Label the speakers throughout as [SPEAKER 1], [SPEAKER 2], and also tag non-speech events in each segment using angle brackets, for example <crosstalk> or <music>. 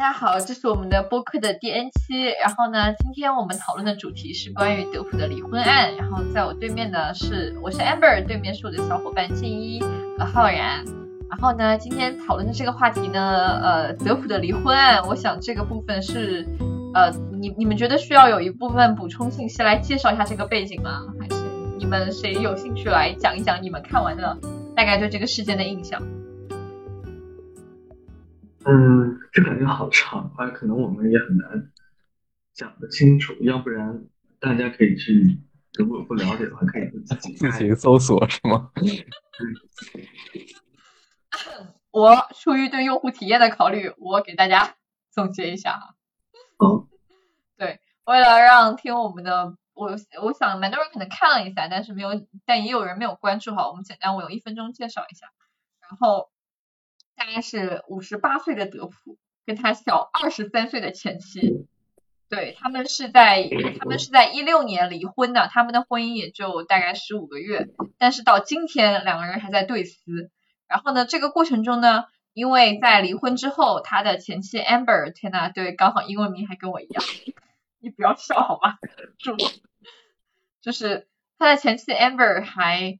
[SPEAKER 1] 大家好，这是我们的播客的第 N 期。然后呢，今天我们讨论的主题是关于德普的离婚案。然后在我对面呢是我是 Amber，对面是我的小伙伴静一和浩然。然后呢，今天讨论的这个话题呢，呃，德普的离婚案，我想这个部分是，呃，你你们觉得需要有一部分补充信息来介绍一下这个背景吗？还是你们谁有兴趣来讲一讲你们看完的大概对这个事件的印象？
[SPEAKER 2] 嗯，这感觉好长啊，可能我们也很难讲得清楚。要不然大家可以去，如果不了解的话，可以自己
[SPEAKER 3] 自行搜索是吗？<coughs>
[SPEAKER 1] 我出于对用户体验的考虑，我给大家总结一下哈。
[SPEAKER 2] 哦，
[SPEAKER 1] 对，为了让听我们的，我我想蛮多人可能看了一下，但是没有，但也有人没有关注哈。我们简单，我用一分钟介绍一下，然后。大概是五十八岁的德普跟他小二十三岁的前妻，对他们是在他们是在一六年离婚的，他们的婚姻也就大概十五个月，但是到今天两个人还在对撕。然后呢，这个过程中呢，因为在离婚之后，他的前妻 Amber，天呐，对，刚好英文名还跟我一样，你不要笑好吗？<laughs> 住，就是他的前妻 Amber 还。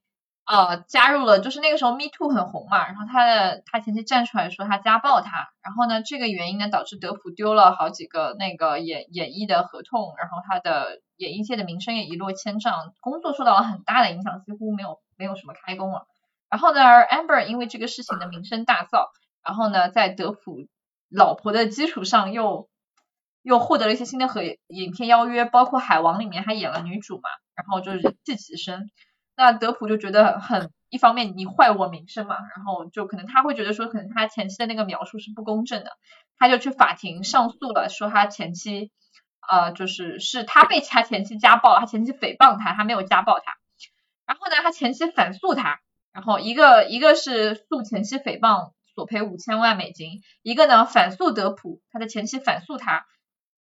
[SPEAKER 1] 呃，加入了，就是那个时候 Me Too 很红嘛，然后他的他前妻站出来说他家暴他，然后呢，这个原因呢导致德普丢了好几个那个演演艺的合同，然后他的演艺界的名声也一落千丈，工作受到了很大的影响，几乎没有没有什么开工了。然后呢，Amber 因为这个事情的名声大噪，然后呢，在德普老婆的基础上又又获得了一些新的合影片邀约，包括《海王》里面还演了女主嘛，然后就是人气齐升。那德普就觉得很，一方面你坏我名声嘛，然后就可能他会觉得说，可能他前妻的那个描述是不公正的，他就去法庭上诉了，说他前妻，呃，就是是他被他前妻家暴，他前妻诽谤他，他没有家暴他，然后呢，他前妻反诉他，然后一个一个是诉前妻诽谤索赔五千万美金，一个呢反诉德普，他的前妻反诉他，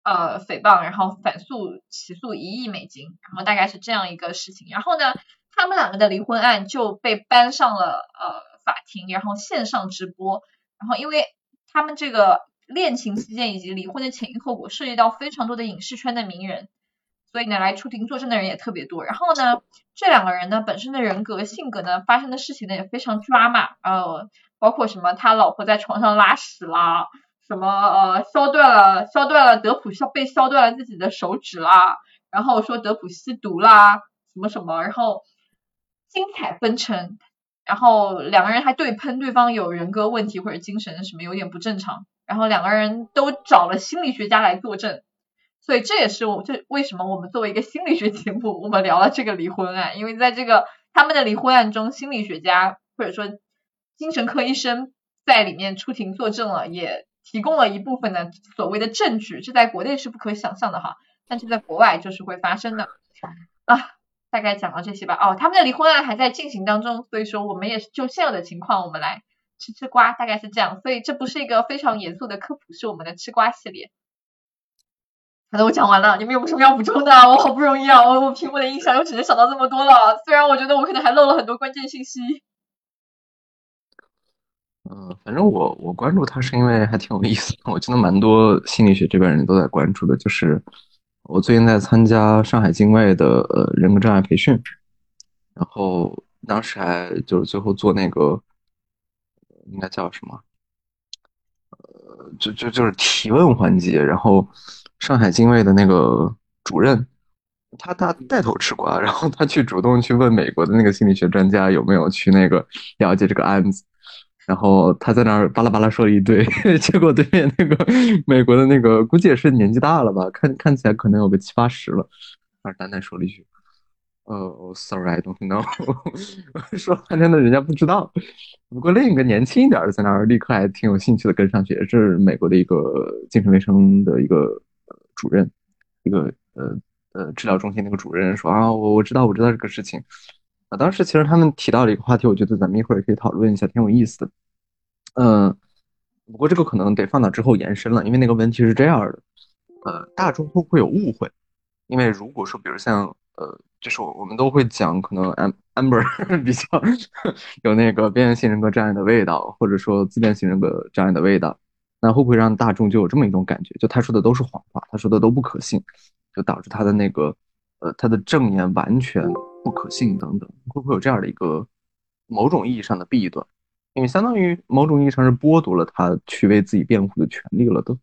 [SPEAKER 1] 呃，诽谤，然后反诉起诉一亿美金，然后大概是这样一个事情，然后呢。他们两个的离婚案就被搬上了呃法庭，然后线上直播，然后因为他们这个恋情期间以及离婚的前因后果涉及到非常多的影视圈的名人，所以呢来出庭作证的人也特别多。然后呢，这两个人呢本身的人格性格呢发生的事情呢也非常抓马，呃，包括什么他老婆在床上拉屎啦，什么呃削断了削断了德普削被削断了自己的手指啦，然后说德普吸毒啦，什么什么，然后。精彩纷呈，然后两个人还对喷对方有人格问题或者精神什么有点不正常，然后两个人都找了心理学家来作证，所以这也是我这为什么我们作为一个心理学节目，我们聊了这个离婚案，因为在这个他们的离婚案中，心理学家或者说精神科医生在里面出庭作证了，也提供了一部分的所谓的证据，这在国内是不可想象的哈，但是在国外就是会发生的啊。大概讲到这些吧。哦，他们的离婚案还在进行当中，所以说我们也是就现有的情况，我们来吃吃瓜，大概是这样。所以这不是一个非常严肃的科普，是我们的吃瓜系列。好的，我讲完了，你们有没有什么要补充的？我好不容易啊，我我凭我的印象又只能想到这么多了。虽然我觉得我可能还漏了很多关键信息。
[SPEAKER 3] 嗯，反正我我关注他是因为还挺有意思，我觉得蛮多心理学这边人都在关注的，就是。我最近在参加上海精卫的呃人格障碍培训，然后当时还就是最后做那个应该叫什么？呃，就就就是提问环节，然后上海精卫的那个主任，他他带头吃瓜，然后他去主动去问美国的那个心理学专家有没有去那个了解这个案子。然后他在那儿巴拉巴拉说了一堆，<laughs> 结果对面那个美国的那个估计也是年纪大了吧，看看起来可能有个七八十了，然后淡淡说了一句：“呃，sorry，I don't know。<laughs> ”说半天的人家不知道。不过另一个年轻一点的在那儿立刻还挺有兴趣的跟上去，也是美国的一个精神卫生的一个主任，一个呃呃治疗中心那个主任说啊，我我知道我知道这个事情。啊，当时其实他们提到了一个话题，我觉得咱们一会儿也可以讨论一下，挺有意思的。嗯，不过这个可能得放到之后延伸了，因为那个问题是这样的，呃，大众会不会有误会？因为如果说，比如像呃，就是我我们都会讲，可能 Amber <laughs> 比较有那个边缘性人格障碍的味道，或者说自恋型人格障碍的味道。那会不会让大众就有这么一种感觉，就他说的都是谎话，他说的都不可信，就导致他的那个呃他的证言完全不可信等等，会不会有这样的一个某种意义上的弊端？因为相当于某种意义上是剥夺了他去为自己辩护的权利了都。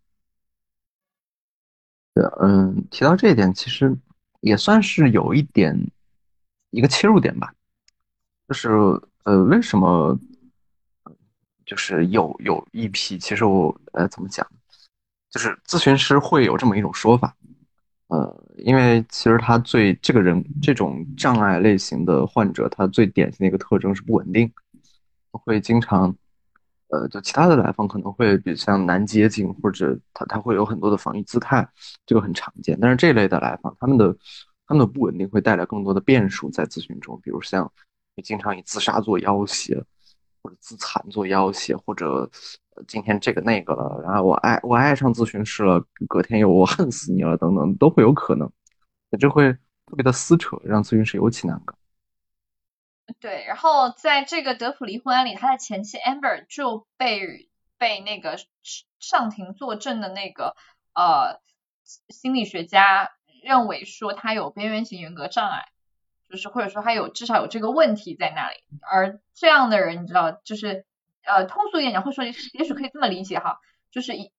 [SPEAKER 3] 对，嗯，提到这一点，其实也算是有一点一个切入点吧，就是呃，为什么就是有有一批，其实我呃怎么讲，就是咨询师会有这么一种说法，呃，因为其实他最这个人这种障碍类型的患者，他最典型的一个特征是不稳定，会经常。呃，就其他的来访可能会比像难接近，或者他他会有很多的防御姿态，这个很常见。但是这类的来访，他们的他们的不稳定会带来更多的变数在咨询中，比如像你经常以自杀做要挟，或者自残做要挟，或者今天这个那个了，然后我爱我爱上咨询师了，隔天又我恨死你了，等等都会有可能，这会特别的撕扯，让咨询师尤其难搞。
[SPEAKER 1] 对，然后在这个德普离婚案里，他的前妻 Amber 就被被那个上庭作证的那个呃心理学家认为说他有边缘型人格障碍，就是或者说他有至少有这个问题在那里，而这样的人你知道，就是呃通俗一点讲，会说也许可以这么理解哈，就是一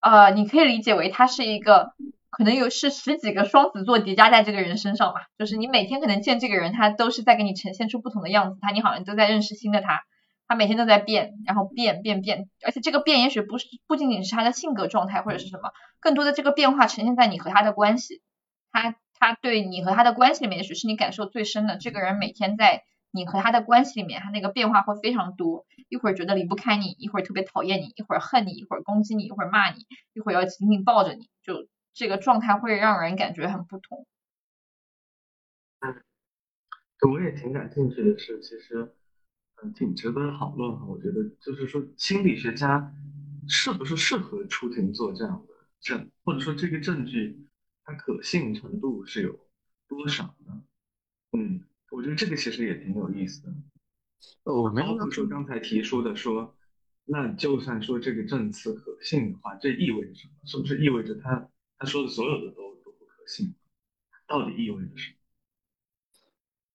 [SPEAKER 1] 呃你可以理解为他是一个。可能有是十几个双子座叠加在这个人身上吧，就是你每天可能见这个人，他都是在给你呈现出不同的样子，他你好像都在认识新的他，他每天都在变，然后变变变，而且这个变也许不是不仅仅是他的性格状态或者是什么，更多的这个变化呈现在你和他的关系，他他对你和他的关系里面，也许是你感受最深的，这个人每天在。你和他的关系里面，他那个变化会非常多，一会儿觉得离不开你，一会儿特别讨厌你，一会儿恨你，一会儿攻击你，一会儿骂你，一会儿要紧紧抱着你，就这个状态会让人感觉很不同。
[SPEAKER 2] 嗯，我也挺感兴趣的是，其实嗯挺值得讨论哈。我觉得就是说，心理学家是不是适合出庭做这样的证，或者说这个证据它可信程度是有多少呢？嗯。我觉得这个其实也挺有意思的。
[SPEAKER 3] 我没
[SPEAKER 2] 有说刚才提出的说，那就算说这个证词可信的话，这意味着什么？是不是意味着他他说的所有的都都不可信？到底意味着什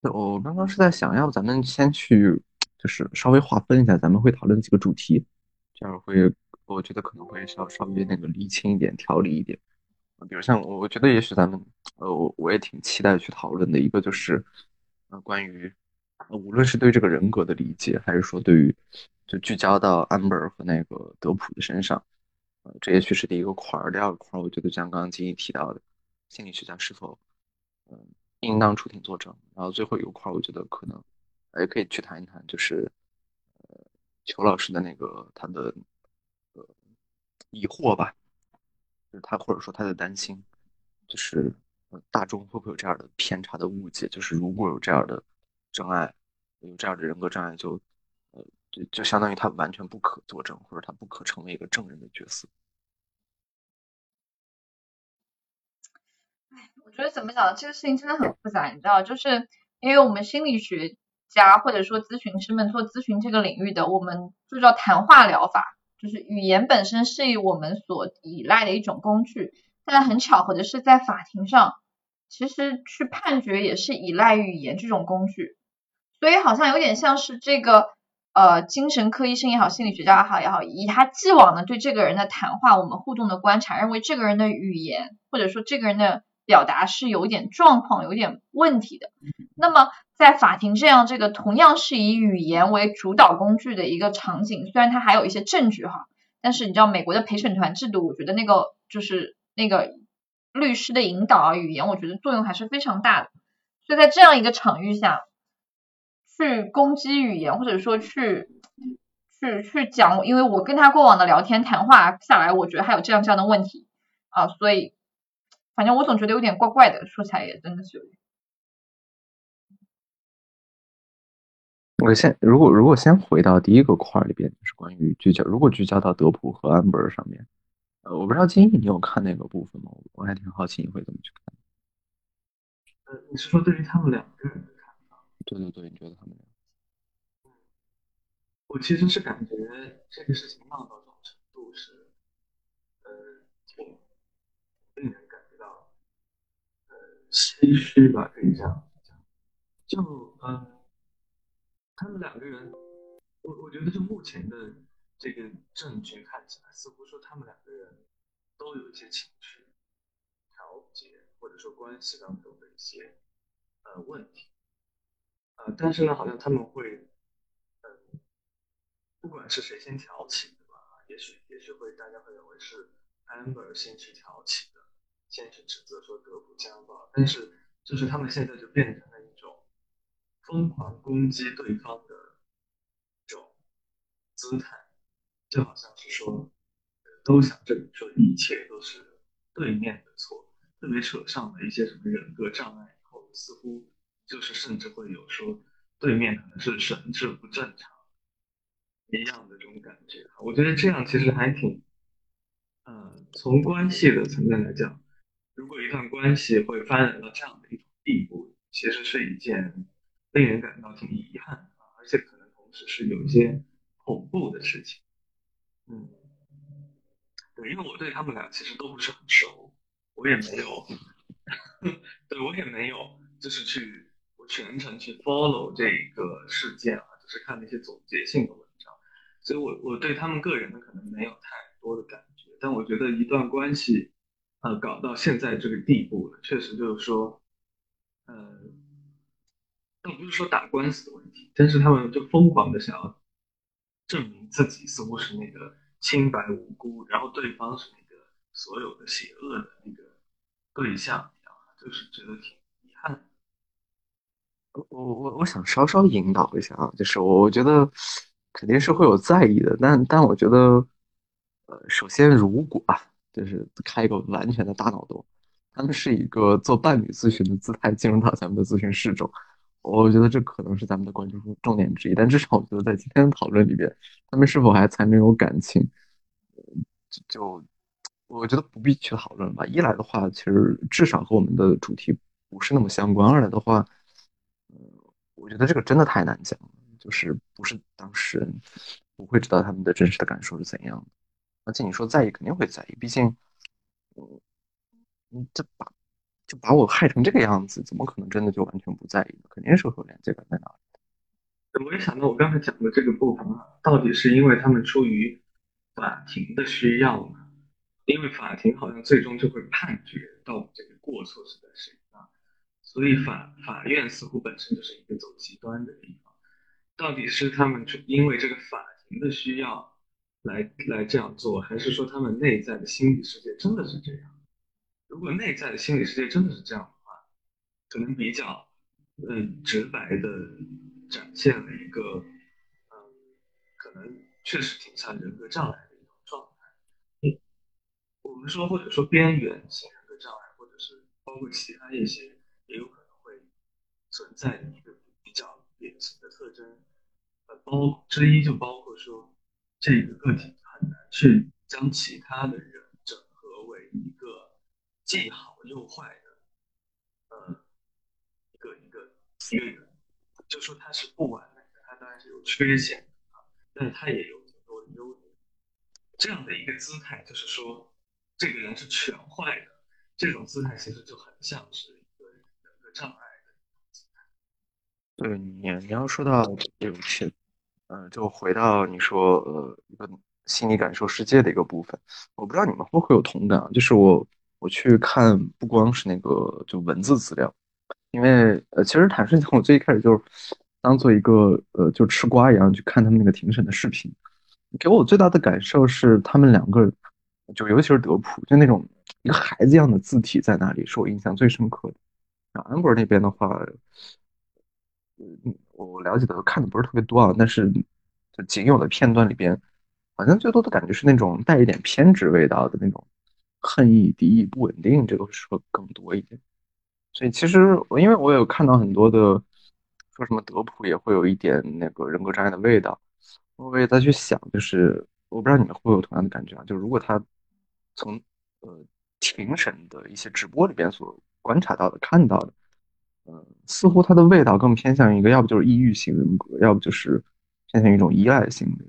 [SPEAKER 2] 么？
[SPEAKER 3] 我刚刚是在想，要不咱们先去就是稍微划分一下，咱们会讨论几个主题，这样会我觉得可能会稍稍微那个厘清一点、条理一点。比如像我我觉得也许咱们呃，我我也挺期待去讨论的一个就是。关于，无论是对这个人格的理解，还是说对于，就聚焦到 Amber 和那个德普的身上，呃，这也许是第一个块儿。第二个块儿，我觉得像刚刚金毅提到的，心理学家是否，嗯，应当出庭作证。然后最后一个块儿，我觉得可能，也可以去谈一谈，就是，呃，裘老师的那个他的，呃，疑惑吧，就是他或者说他的担心，就是。大众会不会有这样的偏差的误解？就是如果有这样的障碍，有这样的人格障碍，就呃，就就相当于他完全不可作证，或者他不可成为一个证人的角色。
[SPEAKER 1] 哎，我觉得怎么讲，这个事情真的很复杂，你知道，就是因为我们心理学家或者说咨询师们做咨询这个领域的，我们就叫谈话疗法，就是语言本身是以我们所依赖的一种工具。但很巧合的是，在法庭上。其实去判决也是依赖语言这种工具，所以好像有点像是这个呃精神科医生也好，心理学家也好也好，以他既往的对这个人的谈话，我们互动的观察，认为这个人的语言或者说这个人的表达是有点状况、有点问题的。那么在法庭这样这个同样是以语言为主导工具的一个场景，虽然它还有一些证据哈，但是你知道美国的陪审团制度，我觉得那个就是那个。律师的引导啊，语言我觉得作用还是非常大的，所以在这样一个场域下，去攻击语言或者说去去去讲，因为我跟他过往的聊天谈话下来，我觉得还有这样这样的问题啊，所以反正我总觉得有点怪怪的，说起来也真的是。
[SPEAKER 3] 我先如果如果先回到第一个块里边，就是关于聚焦，如果聚焦到德普和安 r 上面。呃，我不知道金毅你有看那个部分吗？我还挺好奇你会怎么去看。
[SPEAKER 2] 呃，你是说对于他们两个人的看法？
[SPEAKER 3] 对对对，你觉得他们俩？
[SPEAKER 2] 我其实是感觉这个事情闹到这种程度是挺令人感觉到呃唏嘘吧，可以这样讲。就嗯，他们两个人，我我觉得就目前的这个证据看起来，似乎说他们两个人都有一些情绪调节或者说关系当中的一些呃问题，呃，但是呢，好像他们会，嗯，不管是谁先挑起的吧，也许也许会大家会认为是 Amber 先去挑起的，先去指责说德普家暴，但是就是他们现在就变成了一种疯狂攻击对方的这种姿态，就好像是说都想证明说一切都是对面的错，特别扯上了一些什么人格障碍以后，似乎就是甚至会有说对面可能是神志不正常一样的这种感觉。我觉得这样其实还挺，呃，从关系的层面来讲，如果一段关系会发展到这样的一种地步，其实是一件令人感到挺遗憾的，而且可能同时是有一些恐怖的事情。嗯，对，因为我对他们俩其实都不是很熟，我也没有，<laughs> 对我也没有，就是去我全程去 follow 这个事件啊，就是看那些总结性的文章，所以我我对他们个人的可能没有太多的感觉，但我觉得一段关系，呃，搞到现在这个地步了，确实就是说，呃，倒不是说打官司的问题，但是他们就疯狂的想要证明自己似乎是那个清白无辜，然后对方是那个所有的邪恶的那个对象一样，就是觉得挺遗憾。
[SPEAKER 3] 我我我想稍稍引导一下啊，就是我我觉得肯定是会有在意的，但但我觉得，呃，首先如果啊，就是开一个完全的大脑洞，他们是一个做伴侣咨询的姿态进入到咱们的咨询室中，我觉得这可能是咱们的关注重点之一。但至少我觉得在今天的讨论里边，他们是否还残留有感情，就就我觉得不必去讨论吧。一来的话，其实至少和我们的主题不是那么相关；二来的话，呃，我觉得这个真的太难讲了，就是不是当事人不会知道他们的真实的感受是怎样的。而且你说在意，肯定会在意，毕竟，这把把我害成这个样子，怎么可能真的就完全不在意呢？肯定是会有连接感在那里。
[SPEAKER 2] 我也想到我刚才讲的这个部分啊，到底是因为他们出于法庭的需要呢？因为法庭好像最终就会判决到这个过错是在谁啊，所以法法院似乎本身就是一个走极端的地方。到底是他们因为这个法庭的需要来来这样做，还是说他们内在的心理世界真的是这样？如果内在的心理世界真的是这样的话，可能比较嗯直白的展现了一个嗯可能确实挺像人格障碍的一种状态。嗯，我们说或者说边缘型人格障碍，或者是包括其他一些也有可能会存在的一个比较典型的特征。呃，包之一就包括说这个个体很难去将其他的人整合为一个。既好又坏的，呃，一个一个一个，就说他是不完美的，他当然是有缺陷的啊，但是他也有很多的优点。这样的一个姿态，就是说这个人是全坏的，这种姿态其实就很像是一个人格障碍的姿态。
[SPEAKER 3] 对你，你要说到这种切，呃，就回到你说呃一个心理感受世界的一个部分，我不知道你们会不会有同感，就是我。我去看不光是那个就文字资料，因为呃，其实坦率讲，我最一开始就是当做一个呃就吃瓜一样去看他们那个庭审的视频，给我最大的感受是他们两个，就尤其是德普，就那种一个孩子一样的字体在那里，是我印象最深刻的。然后安博那边的话，嗯，我了解的看的不是特别多啊，但是就仅有的片段里边，好像最多的感觉是那种带一点偏执味道的那种。恨意、敌意、不稳定，这个说更多一点。所以其实我因为我有看到很多的说什么德普也会有一点那个人格障碍的味道，我也在去想，就是我不知道你们会不会有同样的感觉啊？就是如果他从呃庭审的一些直播里边所观察到的、看到的，呃，似乎他的味道更偏向于一个，要不就是抑郁型人格，要不就是偏向于一种依赖型的。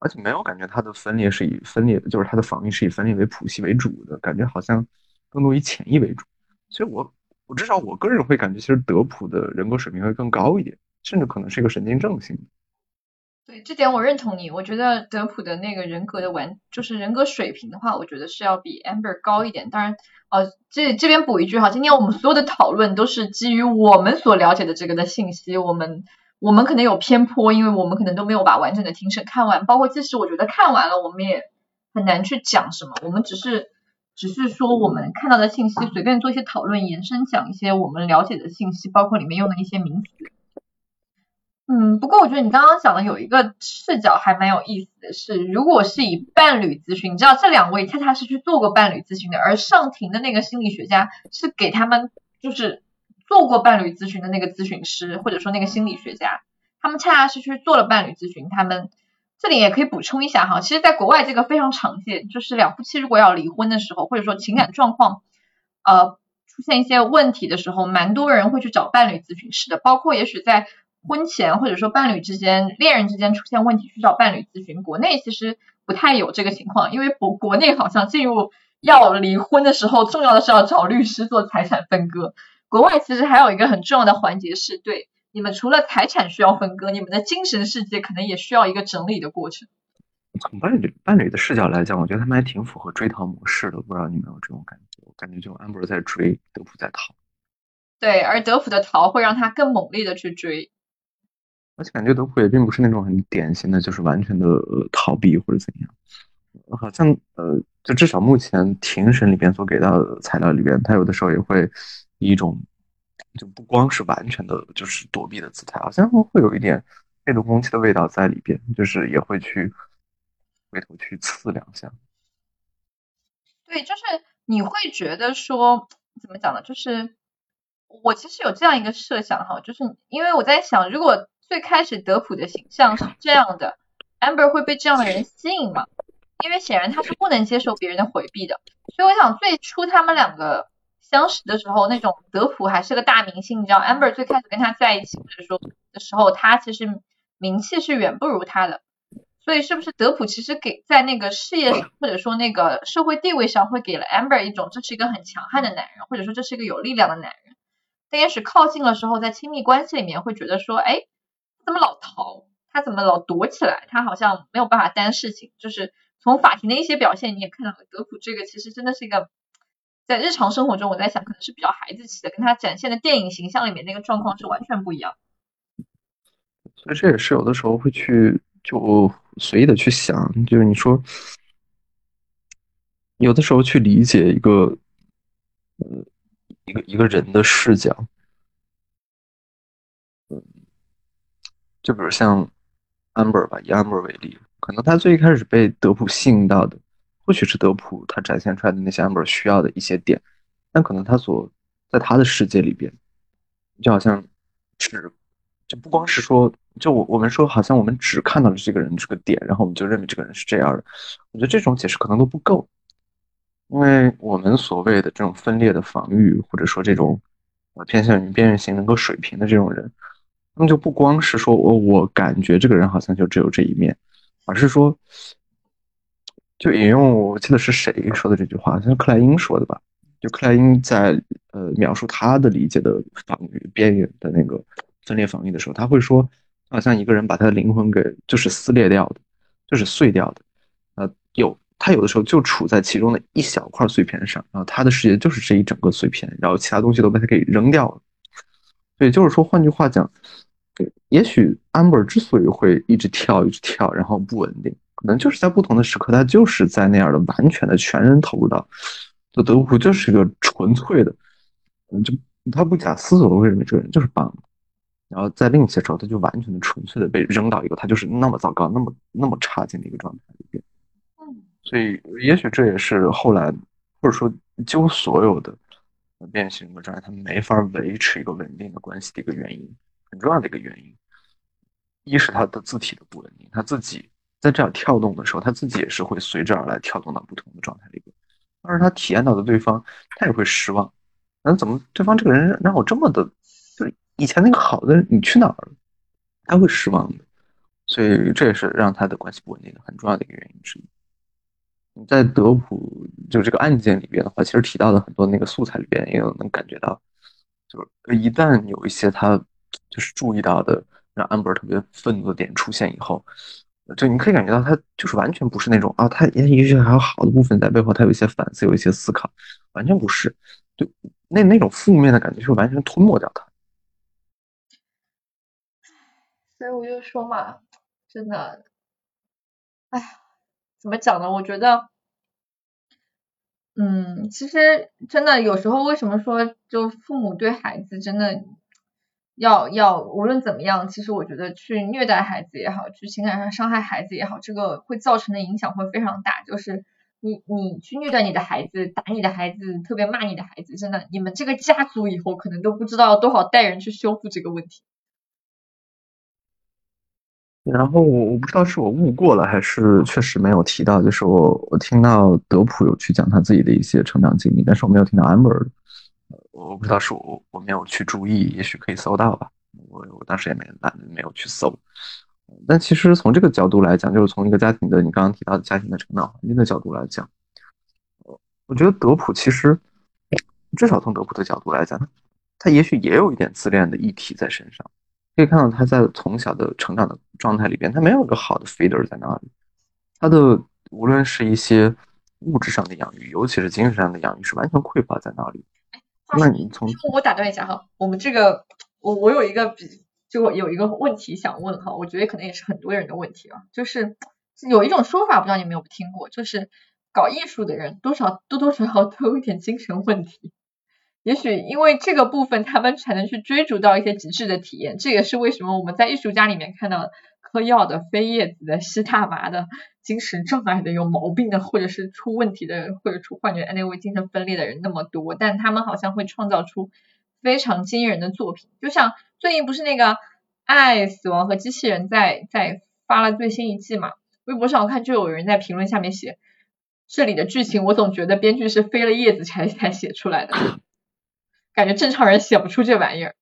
[SPEAKER 3] 而且没有感觉他的分裂是以分裂，就是他的防御是以分裂为谱系为主的，感觉好像更多以潜意为主。所以，我我至少我个人会感觉，其实德普的人格水平会更高一点，甚至可能是一个神经症性。
[SPEAKER 1] 对这点我认同你，我觉得德普的那个人格的完，就是人格水平的话，我觉得是要比 Amber 高一点。当然，呃，这这边补一句哈，今天我们所有的讨论都是基于我们所了解的这个的信息，我们我们可能有偏颇，因为我们可能都没有把完整的庭审看完，包括即使我觉得看完了，我们也很难去讲什么，我们只是只是说我们看到的信息，随便做一些讨论，延伸讲一些我们了解的信息，包括里面用的一些名词。嗯，不过我觉得你刚刚讲的有一个视角还蛮有意思的是，如果是以伴侣咨询，你知道这两位恰恰是去做过伴侣咨询的，而上庭的那个心理学家是给他们就是做过伴侣咨询的那个咨询师或者说那个心理学家，他们恰恰是去做了伴侣咨询。他们这里也可以补充一下哈，其实在国外这个非常常见，就是两夫妻如果要离婚的时候，或者说情感状况呃出现一些问题的时候，蛮多人会去找伴侣咨询师的，包括也许在。婚前或者说伴侣之间、恋人之间出现问题去找伴侣咨询，国内其实不太有这个情况，因为国国内好像进入要离婚的时候，重要的是要找律师做财产分割。国外其实还有一个很重要的环节是对你们除了财产需要分割，你们的精神世界可能也需要一个整理的过程。
[SPEAKER 3] 从伴侣伴侣的视角来讲，我觉得他们还挺符合追逃模式的，不知道你们有这种感觉？我感觉就安博在追，德普在逃。
[SPEAKER 1] 对，而德普的逃会让他更猛烈的去追。
[SPEAKER 3] 而且感觉德普也并不是那种很典型的，就是完全的逃避或者怎样，好像呃，就至少目前庭审里边所给到的材料里边，他有的时候也会以一种就不光是完全的，就是躲避的姿态，好像会有一点被动攻击的味道在里边，就是也会去回头去刺两下。
[SPEAKER 1] 对，就是你会觉得说怎么讲呢？就是我其实有这样一个设想哈，就是因为我在想，如果最开始德普的形象是这样的，Amber 会被这样的人吸引吗？因为显然他是不能接受别人的回避的，所以我想最初他们两个相识的时候，那种德普还是个大明星，你知道，Amber 最开始跟他在一起或者说的时候，他其实名气是远不如他的，所以是不是德普其实给在那个事业上或者说那个社会地位上会给了 Amber 一种这是一个很强悍的男人，或者说这是一个有力量的男人，但也许靠近的时候，在亲密关系里面会觉得说，哎。怎么老逃？他怎么老躲起来？他好像没有办法担事情。就是从法庭的一些表现，你也看到了，德普这个其实真的是一个，在日常生活中，我在想可能是比较孩子气的，跟他展现的电影形象里面那个状况是完全不一样。
[SPEAKER 3] 所以这也是有的时候会去就随意的去想，就是你说，有的时候去理解一个，呃，一个一个人的视角，嗯。就比如像 Amber 吧，以 Amber 为例，可能他最一开始被德普吸引到的，或许是德普他展现出来的那些 Amber 需要的一些点，但可能他所在他的世界里边，就好像只就不光是说，就我我们说，好像我们只看到了这个人这个点，然后我们就认为这个人是这样的。我觉得这种解释可能都不够，因为我们所谓的这种分裂的防御，或者说这种呃偏向于边缘型能够水平的这种人。那就不光是说我我感觉这个人好像就只有这一面，而是说，就引用我记得是谁说的这句话，像克莱因说的吧？就克莱因在呃描述他的理解的防御边缘的那个分裂防御的时候，他会说，好像一个人把他的灵魂给就是撕裂掉的，就是碎掉的，呃，有他有的时候就处在其中的一小块碎片上，然后他的世界就是这一整个碎片，然后其他东西都被他给扔掉了。所以就是说，换句话讲。也许 Amber 之所以会一直跳一直跳，然后不稳定，可能就是在不同的时刻，他就是在那样的完全的全人投入到，就德普就是一个纯粹的，嗯，就他不假思索的为什么这个人就是棒，然后在另一些时候，他就完全的纯粹的被扔到一个他就是那么糟糕、那么那么差劲的一个状态里边。嗯，所以也许这也是后来或者说几乎所有的变形的状态，他没法维持一个稳定的关系的一个原因。很重要的一个原因，一是他的字体的不稳定，他自己在这样跳动的时候，他自己也是会随之而来跳动到不同的状态里边。但是他体验到的对方，他也会失望。那怎么对方这个人让我这么的，就是以前那个好的你去哪儿了？他会失望的。所以这也是让他的关系不稳定的很重要的一个原因之一。在德普就这个案件里边的话，其实提到的很多那个素材里边，也有能感觉到，就是一旦有一些他就是注意到的让安博特别愤怒的点出现以后，就你可以感觉到他就是完全不是那种啊，他也许还有好的部分在背后，他有一些反思，有一些思考，完全不是，就那那种负面的感觉是完全吞没掉他。
[SPEAKER 1] 所以我就说嘛，真的，哎呀，怎么讲呢？我觉得，嗯，其实真的有时候，为什么说就父母对孩子真的要要无论怎么样，其实我觉得去虐待孩子也好，去情感上伤害孩子也好，这个会造成的影响会非常大。就是你你去虐待你的孩子，打你的孩子，特别骂你的孩子，真的，你们这个家族以后可能都不知道多少代人去修复这个问题。
[SPEAKER 3] 然后我我不知道是我误过了，还是确实没有提到。就是我我听到德普有去讲他自己的一些成长经历，但是我没有听到 Amber。我不知道是我我没有去注意，也许可以搜到吧。我我当时也没懒没有去搜。但其实从这个角度来讲，就是从一个家庭的你刚刚提到的家庭的成长环境的角度来讲，我觉得德普其实至少从德普的角度来讲，他也许也有一点自恋的议题在身上。可以看到他在从小的成长的状态里边，他没有一个好的 feeder 在那里。他的无论是一些物质上的养育，尤其是精神上的养育，是完全匮乏在那里。那你从
[SPEAKER 1] 我打断一下哈，我们这个我我有一个比就有一个问题想问哈，我觉得可能也是很多人的问题啊，就是有一种说法，不知道你有没有听过，就是搞艺术的人多少多多少少都有一点精神问题。也许因为这个部分，他们才能去追逐到一些极致的体验。这也是为什么我们在艺术家里面看到嗑药的、飞叶子的、吸大麻的、精神障碍的、有毛病的，或者是出问题的，或者出幻觉、那位精神分裂的人那么多。但他们好像会创造出非常惊人的作品。就像最近不是那个《爱、死亡和机器人》在在发了最新一季嘛？微博上我看就有人在评论下面写，这里的剧情我总觉得编剧是飞了叶子才才写出来的。感觉正常人写不出这玩意儿，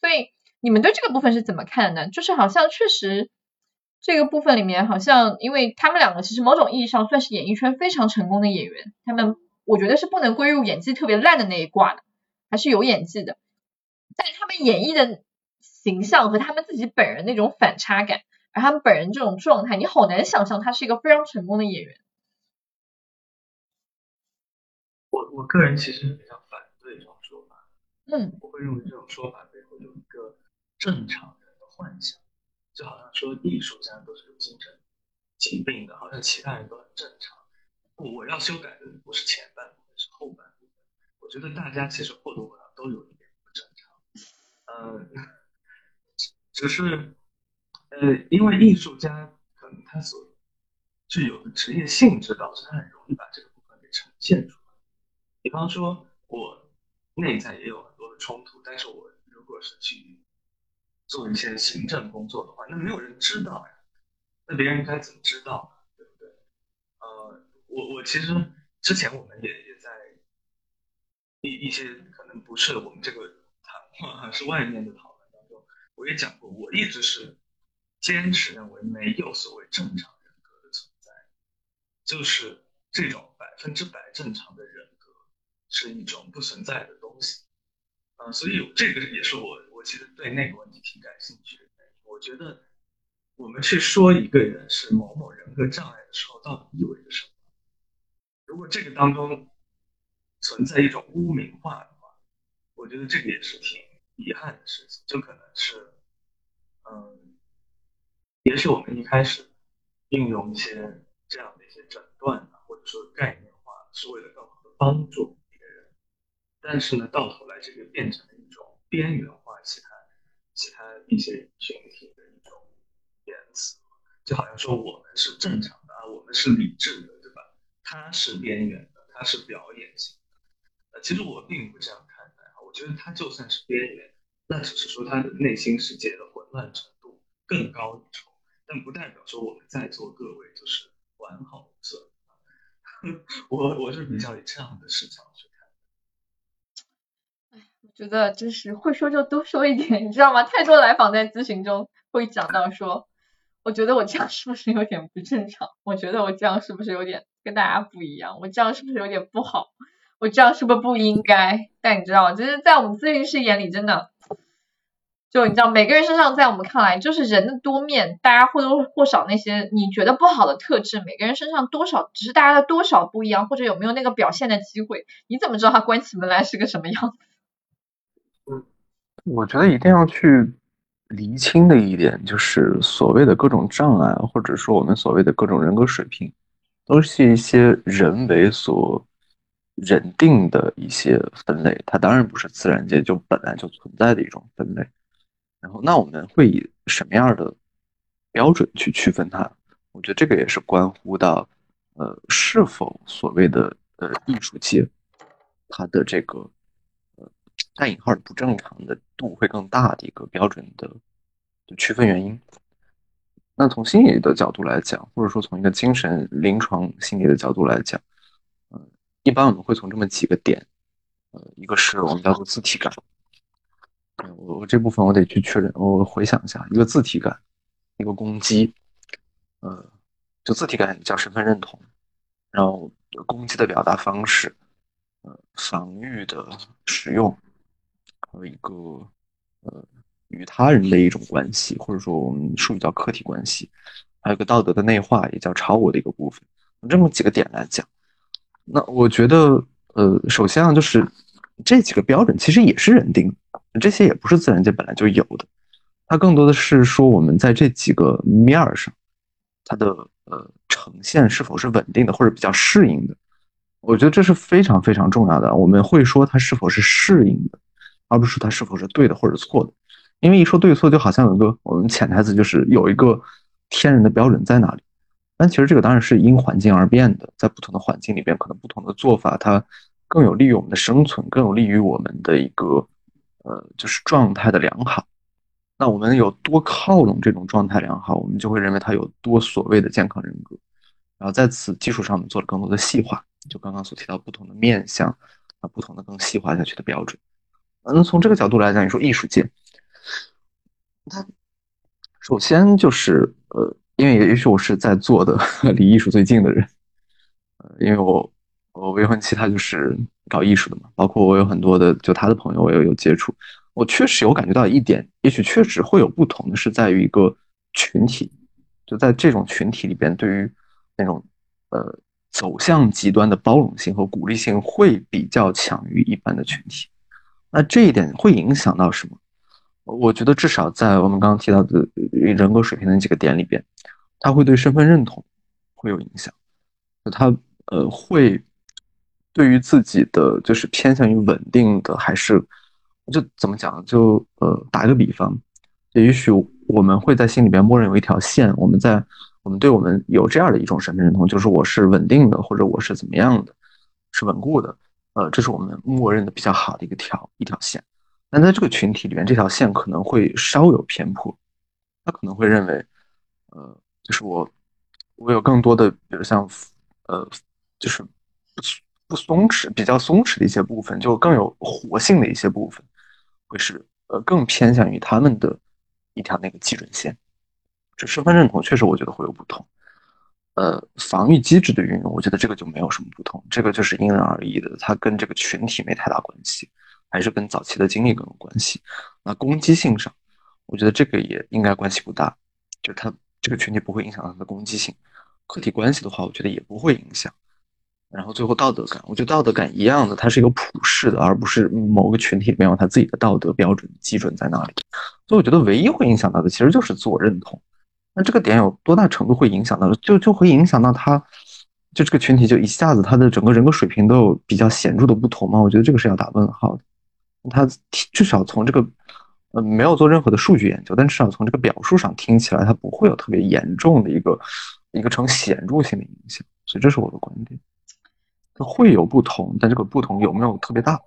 [SPEAKER 1] 所以你们对这个部分是怎么看的呢？就是好像确实这个部分里面，好像因为他们两个其实某种意义上算是演艺圈非常成功的演员，他们我觉得是不能归入演技特别烂的那一挂的，还是有演技的。但是他们演绎的形象和他们自己本人那种反差感，而他们本人这种状态，你好难想象他是一个非常成功的演员。
[SPEAKER 2] 我我个人其实比较。
[SPEAKER 1] 嗯，
[SPEAKER 2] 我会认为这种说法背后有一个正常好像说艺术家都是有精神疾病的，好像其他人都很正常。我要修改的不是前半部分，是后半部分。我觉得大家其实或多或少都有一点不正常。嗯，只是呃，因为艺术家可能他所具有的职业性质，导致他很容易把这个部分给呈现出来。比方说，我内在也有很多的。冲突，但是我如果是去做一些行政工作的话，那没有人知道呀，那别人该怎么知道呢？对不对？呃，我我其实之前我们也也在一一些可能不是我们这个谈话，<laughs> 是外面的讨论当中，我也讲过，我一直是坚持认为没有所谓正常人格的存在，就是这种百分之百正常的人格是一种不存在的东西。嗯，所以这个也是我其实对那个问题挺感兴趣的。我觉得我们去说一个人是某某人格障碍的时候，到底意味着什么？如果这个当中存在一种污名化的话，我觉得这个也是挺遗憾的事情。就可能是，嗯，也许我们一开始应用一些这样的一些诊断啊，或者说概念化，是为了更好的帮助别人。但是呢，到头来这个变成了一种边缘化其他其他一些群体的一种言辞，就好像说我们是正常的啊，我们是理智的，对吧？他是边缘的，他是表演型的。呃，其实我并不这样看待啊，我觉得他就算是边缘，那只是说他的内心世界的混乱程度更高一筹，但不代表说我们在座各位就是完好无损。<laughs> 我我是比较以这样的视角去。
[SPEAKER 1] 觉得就是会说就多说一点，你知道吗？太多来访在咨询中会讲到说，我觉得我这样是不是有点不正常？我觉得我这样是不是有点跟大家不一样？我这样是不是有点不好？我这样是不是不应该？但你知道，就是在我们咨询师眼里，真的，就你知道，每个人身上，在我们看来，就是人的多面，大家或多或少那些你觉得不好的特质，每个人身上多少，只是大家的多少不一样，或者有没有那个表现的机会？你怎么知道他关起门来是个什么样子？
[SPEAKER 3] 我觉得一定要去。厘清的一点就是，所谓的各种障碍，或者说我们所谓的各种人格水平，都是一些人为所认定的一些分类。它当然不是自然界就本来就存在的一种分类。然后，那我们会以什么样的标准去区分它？我觉得这个也是关乎到，呃，是否所谓的呃艺术界，它的这个。带引号的不正常的度会更大的一个标准的区分原因。那从心理的角度来讲，或者说从一个精神临床心理的角度来讲，嗯，一般我们会从这么几个点，呃，一个是我们叫做自体感，我我这部分我得去确认，我回想一下，一个自体感，一个攻击，呃，就自体感叫身份认同，然后攻击的表达方式，呃，防御的使用。和一个呃与他人的一种关系，或者说我们术语叫客体关系，还有个道德的内化，也叫超我的一个部分。这么几个点来讲，那我觉得呃，首先啊，就是这几个标准其实也是人定，这些也不是自然界本来就有的，它更多的是说我们在这几个面儿上，它的呃呈现是否是稳定的或者比较适应的。我觉得这是非常非常重要的。我们会说它是否是适应的。而不是它是否是对的或者错的，因为一说对错，就好像有一个我们潜台词就是有一个天然的标准在哪里。但其实这个当然是因环境而变的，在不同的环境里边，可能不同的做法它更有利于我们的生存，更有利于我们的一个呃就是状态的良好。那我们有多靠拢这种状态良好，我们就会认为它有多所谓的健康人格。然后在此基础上，我们做了更多的细化，就刚刚所提到不同的面向啊，不同的更细化下去的标准。那从这个角度来讲，你说艺术界，它首先就是呃，因为也许我是在座的离艺术最近的人，呃，因为我我未婚妻她就是搞艺术的嘛，包括我有很多的就她的朋友，我也有接触，我确实有感觉到一点，也许确实会有不同的是在于一个群体，就在这种群体里边，对于那种呃走向极端的包容性和鼓励性会比较强于一般的群体。那这一点会影响到什么？我觉得至少在我们刚刚提到的人格水平的几个点里边，他会对身份认同会有影响。他呃会对于自己的就是偏向于稳定的，还是就怎么讲？就呃打一个比方，也许我们会在心里边默认有一条线，我们在我们对我们有这样的一种身份认同，就是我是稳定的，或者我是怎么样的，是稳固的。呃，这是我们默认的比较好的一个条一条线，但在这个群体里面，这条线可能会稍有偏颇，他可能会认为，呃，就是我，我有更多的，比如像，呃，就是不不松弛，比较松弛的一些部分，就更有活性的一些部分，会是呃更偏向于他们的一条那个基准线，这身份认同确实我觉得会有不同。呃，防御机制的运用，我觉得这个就没有什么不同，这个就是因人而异的，它跟这个群体没太大关系，还是跟早期的经历更有关系。那攻击性上，我觉得这个也应该关系不大，就它这个群体不会影响它的攻击性。客体关系的话，我觉得也不会影响。然后最后道德感，我觉得道德感一样的，它是一个普世的，而不是某个群体里面有他自己的道德标准基准在那里。所以我觉得唯一会影响到的，其实就是自我认同。那这个点有多大程度会影响到？就就会影响到他，就这个群体就一下子他的整个人格水平都有比较显著的不同吗？我觉得这个是要打问号的。他至少从这个呃没有做任何的数据研究，但至少从这个表述上听起来，他不会有特别严重的一个一个成显著性的影响。所以这是我的观点，会有不同，但这个不同有没有特别大？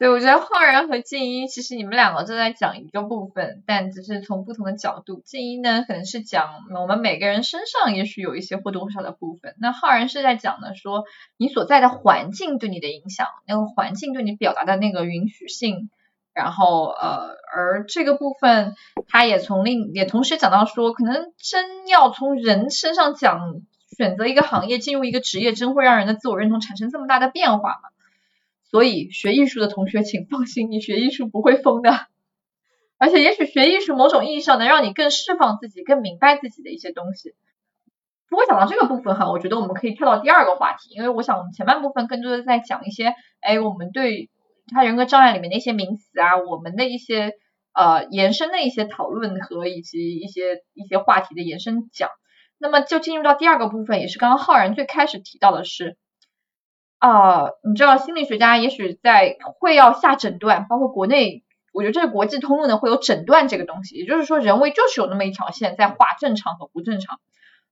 [SPEAKER 1] 对，我觉得浩然和静一其实你们两个都在讲一个部分，但只是从不同的角度。静一呢，可能是讲我们每个人身上也许有一些或多或少的部分。那浩然是在讲的说你所在的环境对你的影响，那个环境对你表达的那个允许性然后呃，而这个部分他也从另也同时讲到说，可能真要从人身上讲，选择一个行业进入一个职业，真会让人的自我认同产生这么大的变化吗？所以学艺术的同学请放心，你学艺术不会疯的。而且也许学艺术某种意义上能让你更释放自己、更明白自己的一些东西。不过讲到这个部分哈，我觉得我们可以跳到第二个话题，因为我想我们前半部分更多的在讲一些，哎，我们对他人格障碍里面的一些名词啊，我们的一些呃延伸的一些讨论和以及一些一些话题的延伸讲。那么就进入到第二个部分，也是刚刚浩然最开始提到的是。啊，你知道心理学家也许在会要下诊断，包括国内，我觉得这是国际通用的，会有诊断这个东西。也就是说，人为就是有那么一条线在画正常和不正常。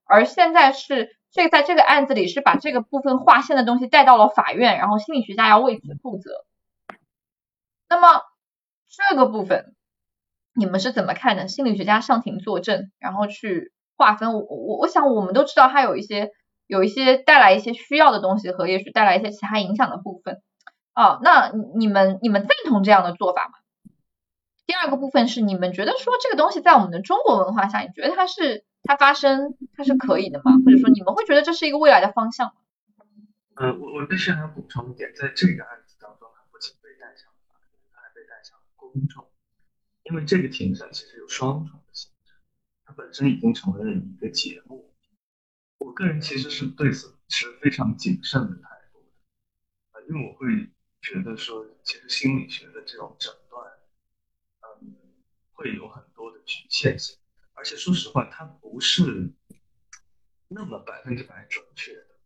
[SPEAKER 1] 而现在是这在这个案子里是把这个部分划线的东西带到了法院，然后心理学家要为此负责。那么这个部分你们是怎么看的？心理学家上庭作证，然后去划分。我我我想我们都知道，他有一些。有一些带来一些需要的东西和也许带来一些其他影响的部分哦，那你们你们赞同这样的做法吗？第二个部分是你们觉得说这个东西在我们的中国文化下，你觉得它是它发生它是可以的吗？或者说你们会觉得这是一个未来的方向吗？
[SPEAKER 2] 呃，我我必须还要补充一点，在这个案子当中，它不仅被带上了法庭，它还被带上了公众，因为这个庭审其实有双重的性质，它本身已经成为了一个节目。我个人其实是对此持非常谨慎的态度的，啊，因为我会觉得说，其实心理学的这种诊断，嗯，会有很多的局限性，而且说实话，它不是那么百分之百准确的。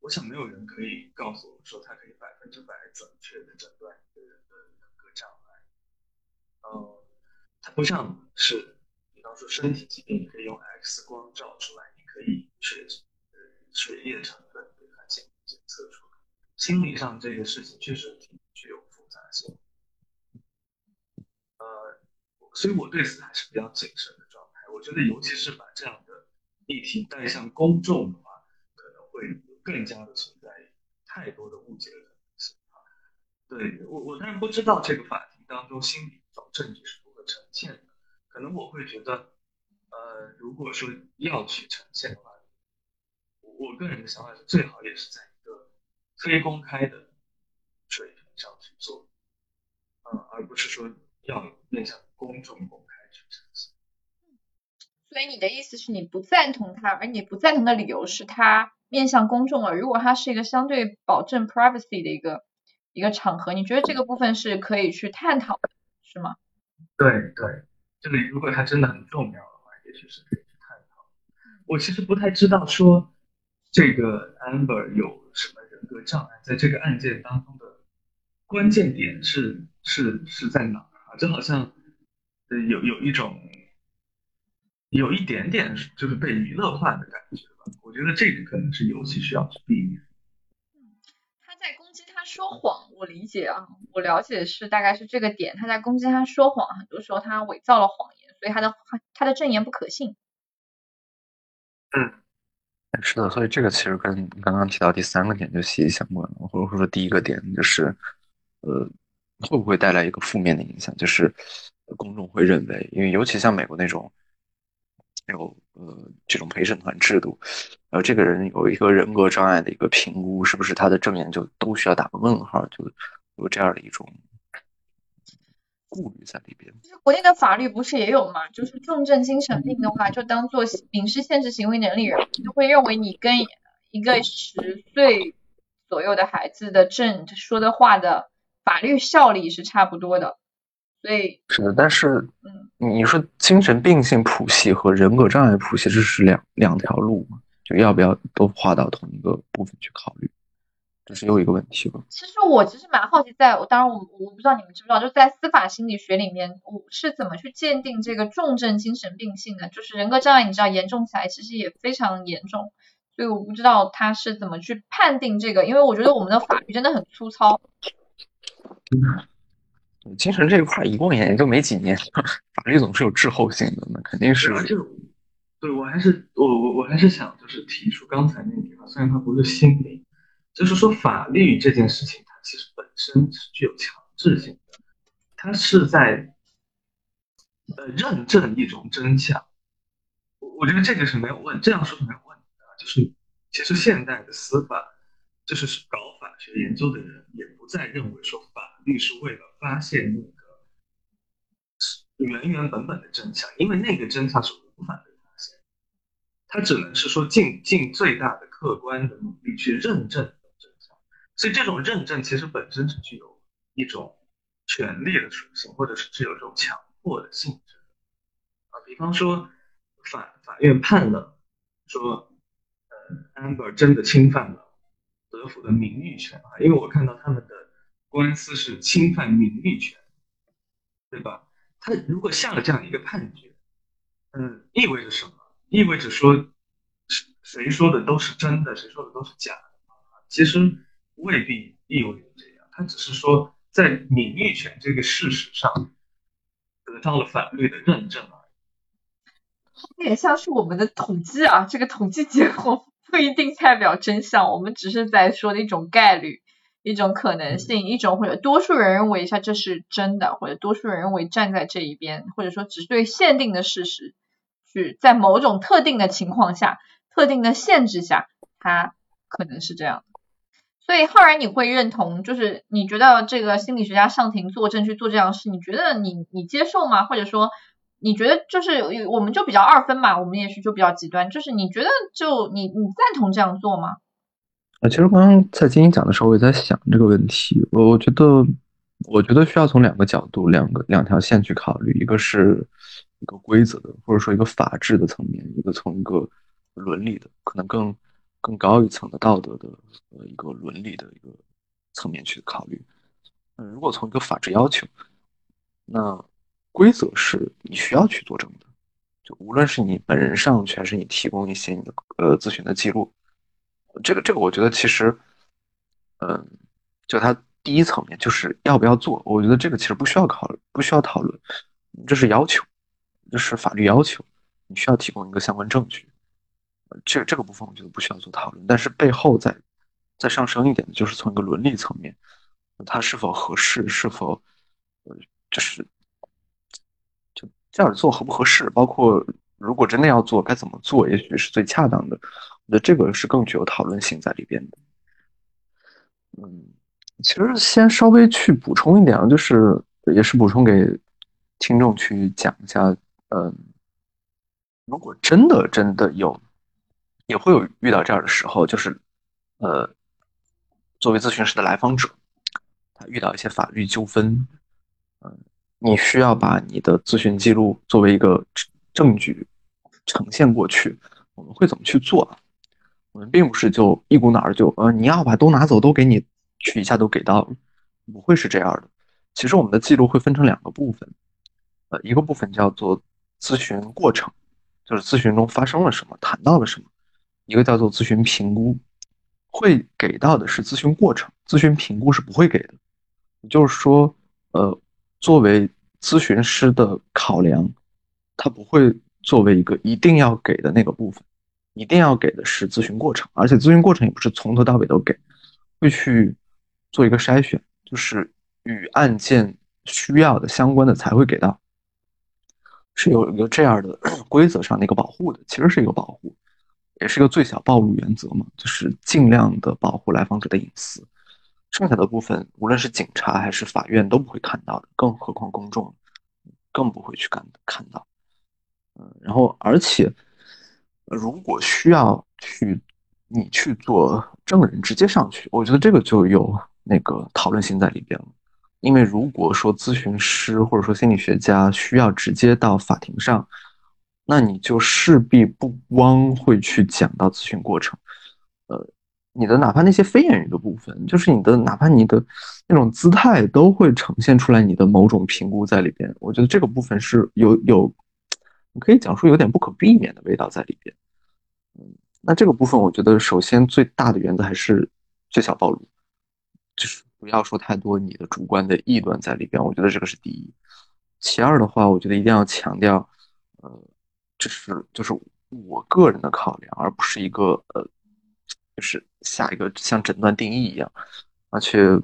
[SPEAKER 2] 我想没有人可以告诉我说，他可以百分之百准确的诊断一个人的人格障碍。嗯，它不像是，比方说身体疾病，可以用 X 光照出来。可以血呃血液成分给它检检测出来，心理上这个事情确实挺具有复杂性，呃，所以我对此还是比较谨慎的状态。我觉得尤其是把这样的议题带向公众的话，可能会更加的存在太多的误解的可能性。对我我当然不知道这个法庭当中心理这种证据是如何呈现的，可能我会觉得。呃，如果说要去呈现的话，我个人的想法是最好也是在一个非公开的水平上去做，嗯，而不是说要面向公众公开去呈现。
[SPEAKER 1] 所以你的意思是你不赞同他，而你不赞同的理由是他面向公众了。如果他是一个相对保证 privacy 的一个一个场合，你觉得这个部分是可以去探讨的，是吗？
[SPEAKER 2] 对对，这个如果它真的很重要。确实可以去探讨。我其实不太知道说这个 Amber 有什么人格障碍，在这个案件当中的关键点是是是在哪啊？就好像有有一种有一点点就是被娱乐化的感觉吧。我觉得这个可能是尤其需要去避免。
[SPEAKER 1] 他在攻击他说谎，我理解啊，我了解是大概是这个点。他在攻击他说谎，很多时候他伪造了谎言。所以他的他的证言不可信。
[SPEAKER 2] 嗯，
[SPEAKER 3] 是的，所以这个其实跟刚刚提到第三个点就息息相关了，或者说第一个点就是，呃，会不会带来一个负面的影响？就是公众会认为，因为尤其像美国那种有呃这种陪审团制度，然后这个人有一个人格障碍的一个评估，是不是他的证言就都需要打个问号？就有这样的一种。顾虑在里边。
[SPEAKER 1] 就是国内的法律不是也有吗？就是重症精神病的话，就当做民事限制行为能力人，就会认为你跟一个十岁左右的孩子的证说的话的法律效力是差不多的。所以
[SPEAKER 3] 是的，但是嗯，你说精神病性谱系和人格障碍谱系这是两两条路嘛？就要不要都划到同一个部分去考虑？这是又一个问题了。
[SPEAKER 1] 其实我其实蛮好奇，在当然我我不知道你们知不知道，就在司法心理学里面，我是怎么去鉴定这个重症精神病性的？就是人格障碍，你知道严重起来其实也非常严重，所以我不知道他是怎么去判定这个，因为我觉得我们的法律真的很粗糙。
[SPEAKER 3] 嗯，<laughs> 精神这一块一共也就没几年，法律总是有滞后性的，那肯定是。
[SPEAKER 2] 就对我还是我我我还是想就是提出刚才那句话，虽然它不是心理。就是说，法律这件事情，它其实本身是具有强制性的，它是在呃认证一种真相。我我觉得这个是没有问，这样说是没有问题的。就是其实现代的司法，就是搞法学研究的人也不再认为说法律是为了发现那个原原本本的真相，因为那个真相是无法被发现，他只能是说尽尽最大的客观的努力去认证。所以这种认证其实本身是具有一种权利的属性，或者是具有这种强迫的性质啊。比方说法法院判了说，呃，Amber 真的侵犯了德福的名誉权啊，因为我看到他们的官司是侵犯名誉权，对吧？他如果下了这样一个判决，嗯，意味着什么？意味着说，谁说的都是真的，谁说的都是假的？其实未必意味着这样，他只是说在名誉权这个事实上得到了法律的认证而已。
[SPEAKER 1] 有点像是我们的统计啊，这个统计结果不一定代表真相，我们只是在说的一种概率。一种可能性，一种或者多数人认为一下这是真的，或者多数人认为站在这一边，或者说只是对限定的事实去在某种特定的情况下、特定的限制下，它可能是这样的。所以浩然，你会认同，就是你觉得这个心理学家上庭作证去做这样的事，你觉得你你接受吗？或者说你觉得就是我们就比较二分嘛，我们也是就比较极端，就是你觉得就你你赞同这样做吗？
[SPEAKER 3] 啊其实刚刚在金英讲的时候，我也在想这个问题。我我觉得，我觉得需要从两个角度、两个两条线去考虑，一个是一个规则的，或者说一个法治的层面；一个从一个伦理的，可能更更高一层的道德的呃一个伦理的一个层面去考虑。嗯，如果从一个法治要求，那规则是你需要去作证的，就无论是你本人上去，还是你提供一些你的呃咨询的记录。这个这个，我觉得其实，嗯，就它第一层面就是要不要做，我觉得这个其实不需要考虑，不需要讨论，这是要求，这是法律要求，你需要提供一个相关证据，这这个部分我觉得不需要做讨论。但是背后再再上升一点的就是从一个伦理层面，它是否合适，是否呃，就是就这样做合不合适，包括如果真的要做，该怎么做，也许是最恰当的。我觉得这个是更具有讨论性在里边的。嗯，其实先稍微去补充一点啊，就是也是补充给听众去讲一下。嗯，如果真的真的有，也会有遇到这样的时候，就是呃，作为咨询师的来访者，他遇到一些法律纠纷，嗯，你需要把你的咨询记录作为一个证据呈现过去，我们会怎么去做？我们并不是就一股脑儿就呃，你要把都拿走，都给你去一下都给到，不会是这样的。其实我们的记录会分成两个部分，呃，一个部分叫做咨询过程，就是咨询中发生了什么，谈到了什么；一个叫做咨询评估，会给到的是咨询过程，咨询评估是不会给的。也就是说，呃，作为咨询师的考量，他不会作为一个一定要给的那个部分。一定要给的是咨询过程，而且咨询过程也不是从头到尾都给，会去做一个筛选，就是与案件需要的相关的才会给到，是有一个这样的 <clears throat> 规则上的一个保护的，其实是一个保护，也是个最小暴露原则嘛，就是尽量的保护来访者的隐私，剩下的部分无论是警察还是法院都不会看到的，更何况公众更不会去看看到，嗯，然后而且。如果需要去你去做证人直接上去，我觉得这个就有那个讨论性在里边了。因为如果说咨询师或者说心理学家需要直接到法庭上，那你就势必不光会去讲到咨询过程，呃，你的哪怕那些非言语的部分，就是你的哪怕你的那种姿态都会呈现出来你的某种评估在里边。我觉得这个部分是有有。你可以讲述有点不可避免的味道在里边，嗯，那这个部分我觉得首先最大的原则还是最小暴露，就是不要说太多你的主观的臆断在里边，我觉得这个是第一。其二的话，我觉得一定要强调，呃，这是就是我个人的考量，而不是一个呃，就是下一个像诊断定义一样，而且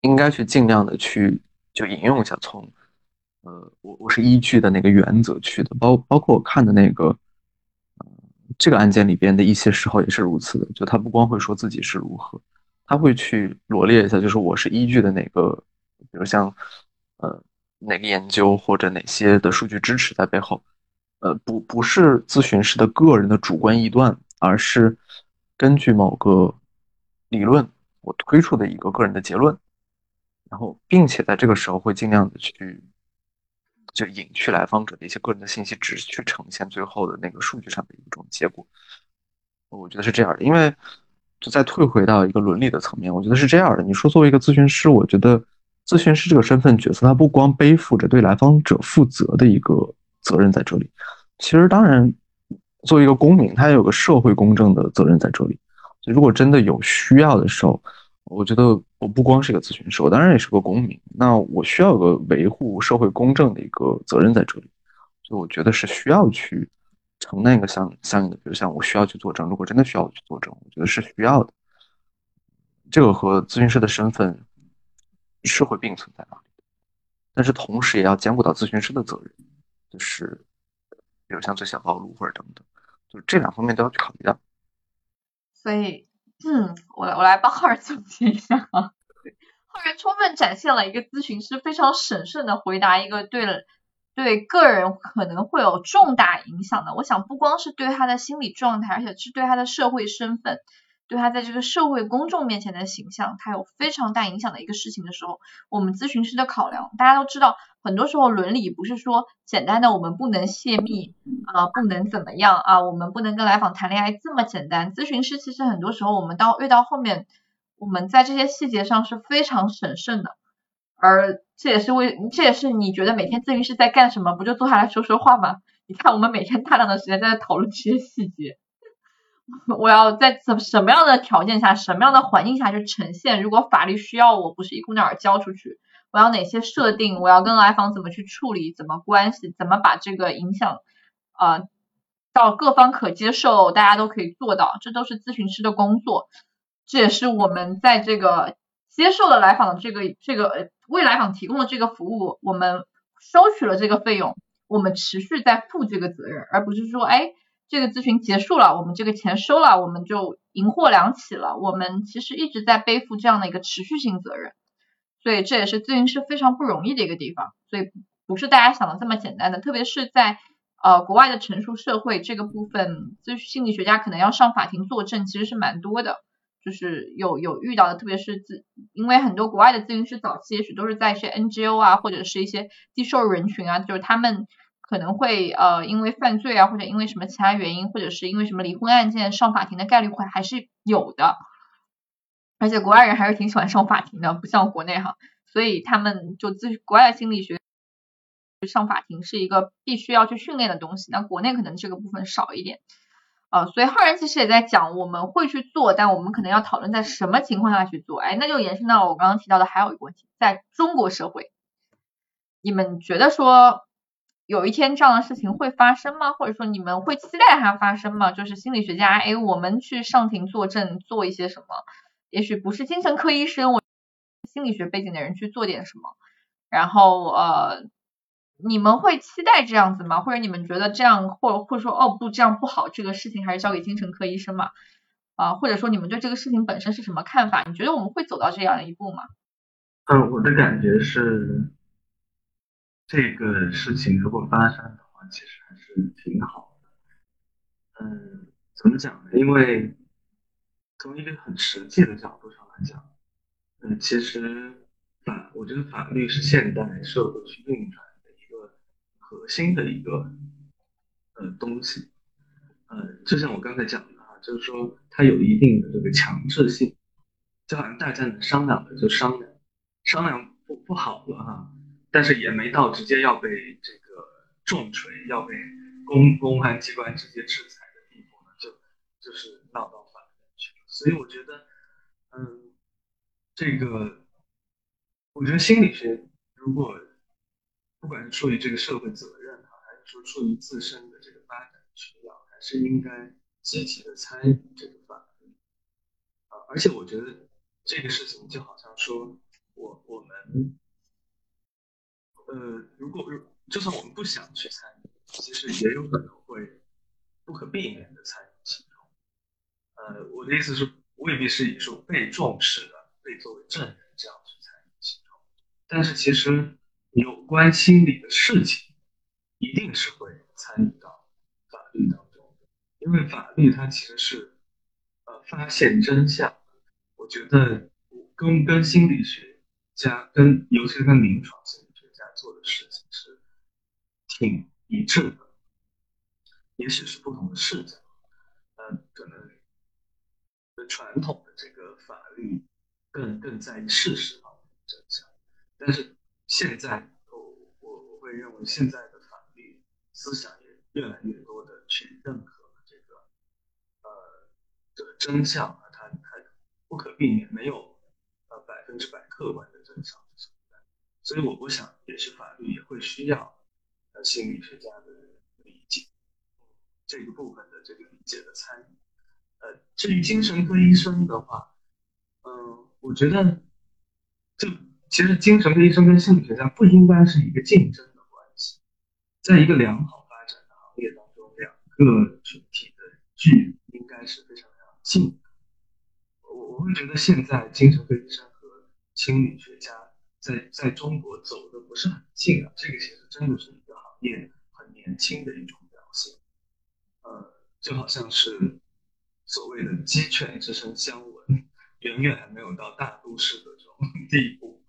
[SPEAKER 3] 应该去尽量的去就引用一下，从呃，我我是依据的那个原则去的，包包括我看的那个，这个案件里边的一些时候也是如此的，就他不光会说自己是如何，他会去罗列一下，就是我是依据的哪个，比如像呃哪个研究或者哪些的数据支持在背后，呃，不不是咨询师的个人的主观臆断，而是根据某个理论我推出的一个个人的结论。然后，并且在这个时候会尽量的去，就隐去来访者的一些个人的信息，只去呈现最后的那个数据上的一种结果。我觉得是这样的，因为就再退回到一个伦理的层面，我觉得是这样的。你说作为一个咨询师，我觉得咨询师这个身份角色，他不光背负着对来访者负责的一个责任在这里，其实当然作为一个公民，他也有个社会公正的责任在这里。如果真的有需要的时候，我觉得我不光是一个咨询师，我当然也是个公民。那我需要有个维护社会公正的一个责任在这里，所以我觉得是需要去承担一个相相应的，比如像我需要去作证，如果真的需要我去作证，我觉得是需要的。这个和咨询师的身份是会并存在那里，但是同时也要兼顾到咨询师的责任，就是比如像最小暴露或者等等，就是这两方面都要去考虑到。
[SPEAKER 1] 所以。嗯，我我来帮浩然总结一下啊。浩然充分展现了一个咨询师非常审慎的回答一个对对个人可能会有重大影响的，我想不光是对他的心理状态，而且是对他的社会身份。对他在这个社会公众面前的形象，他有非常大影响的一个事情的时候，我们咨询师的考量，大家都知道，很多时候伦理不是说简单的我们不能泄密啊，不能怎么样啊，我们不能跟来访谈恋爱这么简单。咨询师其实很多时候我们到越到后面，我们在这些细节上是非常审慎的，而这也是为这也是你觉得每天咨询师在干什么？不就坐下来说说话吗？你看我们每天大量的时间在讨论这些细节。<laughs> 我要在怎什么样的条件下，什么样的环境下去呈现？如果法律需要我不是一股脑儿交出去，我要哪些设定？我要跟来访怎么去处理？怎么关系？怎么把这个影响啊到各方可接受，大家都可以做到？这都是咨询师的工作，这也是我们在这个接受了来访的这个这个为来访提供的这个服务，我们收取了这个费用，我们持续在负这个责任，而不是说哎。这个咨询结束了，我们这个钱收了，我们就银货两起了。我们其实一直在背负这样的一个持续性责任，所以这也是咨询师非常不容易的一个地方。所以不是大家想的这么简单的，特别是在呃国外的成熟社会这个部分，咨询心理学家可能要上法庭作证，其实是蛮多的，就是有有遇到的，特别是咨，因为很多国外的咨询师早期也许都是在一些 NGO 啊，或者是一些低收入人群啊，就是他们。可能会呃因为犯罪啊或者因为什么其他原因或者是因为什么离婚案件上法庭的概率会还是有的，而且国外人还是挺喜欢上法庭的，不像国内哈，所以他们就咨国外的心理学上法庭是一个必须要去训练的东西，那国内可能这个部分少一点啊，所以浩然其实也在讲我们会去做，但我们可能要讨论在什么情况下去做，哎，那就延伸到我刚刚提到的还有一个问题，在中国社会，你们觉得说？有一天这样的事情会发生吗？或者说你们会期待它发生吗？就是心理学家，哎，我们去上庭作证，做一些什么？也许不是精神科医生，我心理学背景的人去做点什么。然后呃，你们会期待这样子吗？或者你们觉得这样，或或者说哦不这样不好，这个事情还是交给精神科医生嘛？啊，或者说你们对这个事情本身是什么看法？你觉得我们会走到这样一步吗？
[SPEAKER 2] 嗯，我的感觉是。这个事情如果发生的话，其实还是挺好的。嗯，怎么讲呢？因为从一个很实际的角度上来讲，嗯，其实法，我觉得法律是现代社会去运转的一个核心的一个呃东西。呃，就像我刚才讲的哈，就是说它有一定的这个强制性，就好像大家能商量的就商量，商量不不好了哈。但是也没到直接要被这个重锤，要被公公安机关直接制裁的地步呢，就就是闹到法院去了。所以我觉得，嗯，这个，我觉得心理学如果不管是出于这个社会责任哈，还是说出于自身的这个发展需要，还是应该积极的参与这个法律啊。而且我觉得这个事情就好像说我我们。呃，如果就算我们不想去参与，其实也有可能会不可避免的参与其中。呃，我的意思是，未必是以说被重视的、被作为证人这样去参与其中，但是其实有关心理的事情，一定是会参与到法律当中的，因为法律它其实是呃发现真相。我觉得跟跟心理学家，跟尤其是跟临床心理挺一致的，也许是不同的视角。呃，可能传统的这个法律更更在意事实方面的真相，但是现在我我我会认为现在的法律思想也越来越多的去认可这个呃这个真相啊，它它。不可避免，没有呃百分之百客观的真相存在，所以我我想，也许法律也会需要心理学家的理解，这个部分的这个理解的参与。呃，至于精神科医生的话，嗯，我觉得就其实精神科医生跟心理学家不应该是一个竞争的关系，在一个良好发展的行业当中，两个群体的距离应该是非常非常近的。我。我会觉得现在精神科医生和心理学家在在中国走的不是很近啊，这个其实真的是一个行业很年轻的一种表现，呃，就好像是所谓的鸡犬之声相闻，远远还没有到大都市的这种地步，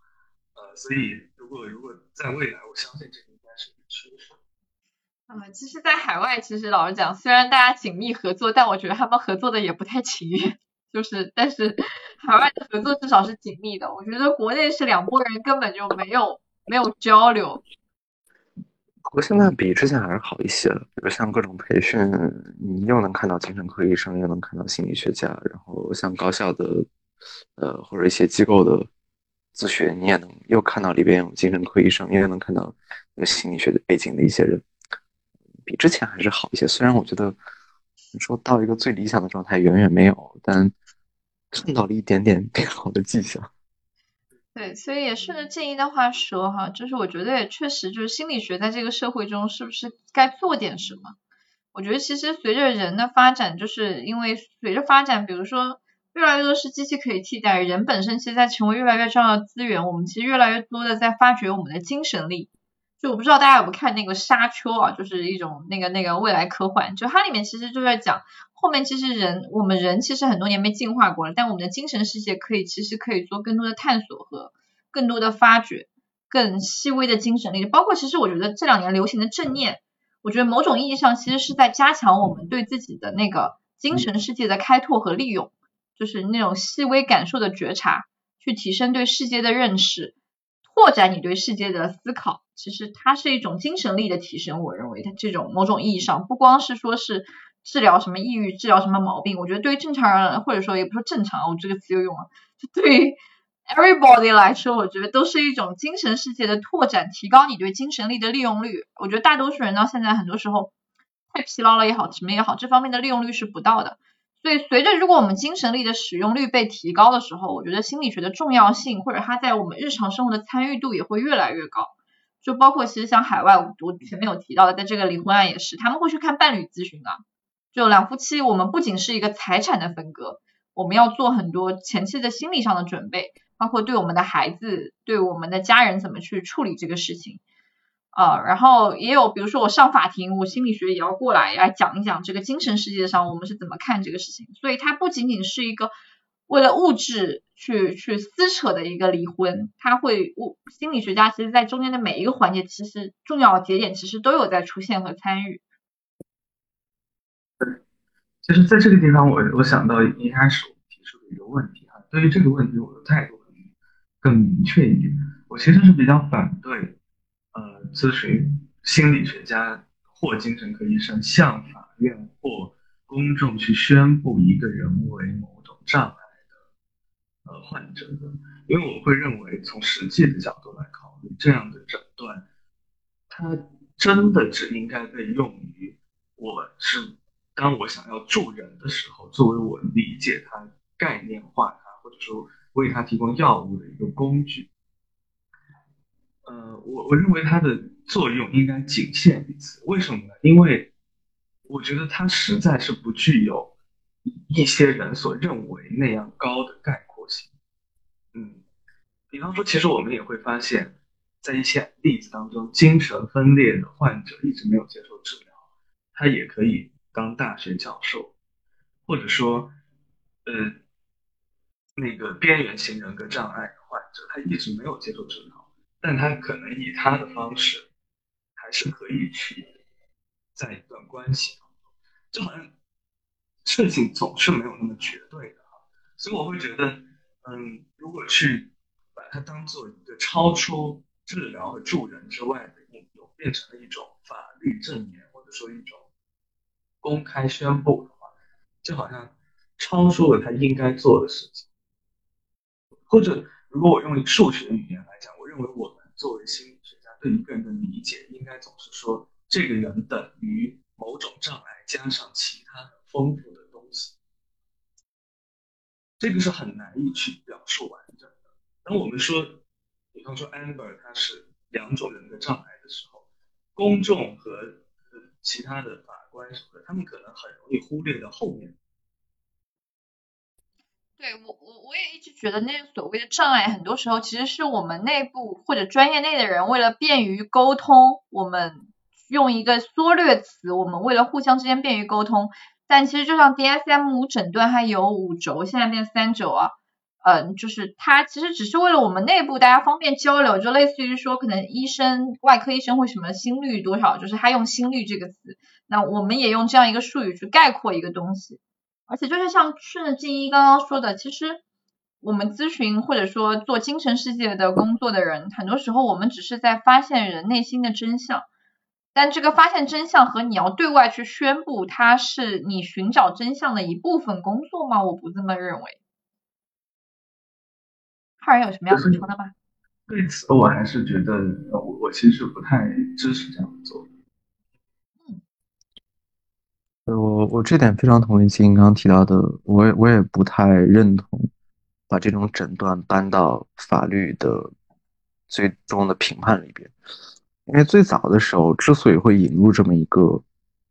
[SPEAKER 2] 呃，所以如果如果在未来，我相信这应该是趋势。
[SPEAKER 1] 嗯，其实，在海外，其实老实讲，虽然大家紧密合作，但我觉得他们合作的也不太情愿。就是，但是海外的合作至少是紧密的。我觉得国内是两拨人根本就没有没有交流。
[SPEAKER 3] 不过现在比之前还是好一些了，比如像各种培训，你又能看到精神科医生，又能看到心理学家，然后像高校的呃或者一些机构的咨询，你也能又看到里边有精神科医生，又能看到有心理学的背景的一些人，比之前还是好一些。虽然我觉得你说到一个最理想的状态，远远没有，但。看到了一点点 <laughs> 变好的迹象。
[SPEAKER 1] 对，所以也顺着建议的话说哈，就是我觉得也确实就是心理学在这个社会中是不是该做点什么？我觉得其实随着人的发展，就是因为随着发展，比如说越来越多是机器可以替代人本身，其实在成为越来越重要的资源。我们其实越来越多的在发掘我们的精神力。就我不知道大家有没有看那个沙丘啊，就是一种那个那个未来科幻，就它里面其实就在讲。后面其实人，我们人其实很多年没进化过了，但我们的精神世界可以，其实可以做更多的探索和更多的发掘，更细微的精神力。包括其实我觉得这两年流行的正念，我觉得某种意义上其实是在加强我们对自己的那个精神世界的开拓和利用，就是那种细微感受的觉察，去提升对世界的认识，拓展你对世界的思考。其实它是一种精神力的提升。我认为它这种某种意义上不光是说是。治疗什么抑郁，治疗什么毛病？我觉得对于正常人，或者说也不说正常，我这个词又用了，就对于 everybody 来说，我觉得都是一种精神世界的拓展，提高你对精神力的利用率。我觉得大多数人到现在很多时候太疲劳了也好，什么也好，这方面的利用率是不到的。所以随着如果我们精神力的使用率被提高的时候，我觉得心理学的重要性或者它在我们日常生活的参与度也会越来越高。就包括其实像海外，我前面有提到的，在这个离婚案也是，他们会去看伴侣咨询的。就两夫妻，我们不仅是一个财产的分割，我们要做很多前期的心理上的准备，包括对我们的孩子、对我们的家人怎么去处理这个事情啊。然后也有，比如说我上法庭，我心理学也要过来来讲一讲这个精神世界上我们是怎么看这个事情。所以它不仅仅是一个为了物质去去撕扯的一个离婚，它会物心理学家其实在中间的每一个环节，其实重要节点其实都有在出现和参与。
[SPEAKER 2] 其实，在这个地方，我我想到一开始我提出的一个问题哈，对于这个问题，我的态度更明确一点。我其实是比较反对，呃，咨询心理学家或精神科医生向法院或公众去宣布一个人为某种障碍的呃患者的，因为我会认为，从实际的角度来考虑，这样的诊断，它真的只应该被用于我是。当我想要助人的时候，作为我理解它、概念化它，或者说为它提供药物的一个工具，呃，我我认为它的作用应该仅限于此。为什么呢？因为我觉得它实在是不具有一些人所认为那样高的概括性。嗯，比方说，其实我们也会发现，在一些例子当中，精神分裂的患者一直没有接受治疗，他也可以当大学教授，或者说，呃，那个边缘型人格障碍的患者，他一直没有接受治疗。但他可能以他的方式，还是可以去在一段关系当中，就好像事情总是没有那么绝对的哈，所以我会觉得，嗯，如果去把它当做一个超出治疗和助人之外的应用，变成了一种法律证言或者说一种公开宣布的话，就好像超出了他应该做的事情，或者如果我用数学语言来讲，我认为我们。作为心理学家，对一个人的理解，应该总是说这个人等于某种障碍加上其他很丰富的东西，这个是很难以去表述完整的。当我们说，比方说 Amber 他是两种人的障碍的时候，公众和其他的法关什么的，他们可能很容易忽略掉后面。
[SPEAKER 1] 对我我我也一直觉得那个所谓的障碍，很多时候其实是我们内部或者专业内的人为了便于沟通，我们用一个缩略词，我们为了互相之间便于沟通。但其实就像 DSM 五诊断，它有五轴，现在变三轴啊，嗯，就是它其实只是为了我们内部大家方便交流，就类似于说可能医生外科医生会什么心率多少，就是他用心率这个词，那我们也用这样一个术语去概括一个东西。而且就是像顺着静一刚刚说的，其实我们咨询或者说做精神世界的工作的人，很多时候我们只是在发现人内心的真相，但这个发现真相和你要对外去宣布，它是你寻找真相的一部分工作吗？我不这么认为。二人有什么要补充的吗？
[SPEAKER 2] 对此，我还是觉得，我我其实不太支持这样做。
[SPEAKER 3] 我我这点非常同意金刚刚提到的，我也我也不太认同把这种诊断搬到法律的最终的评判里边，因为最早的时候之所以会引入这么一个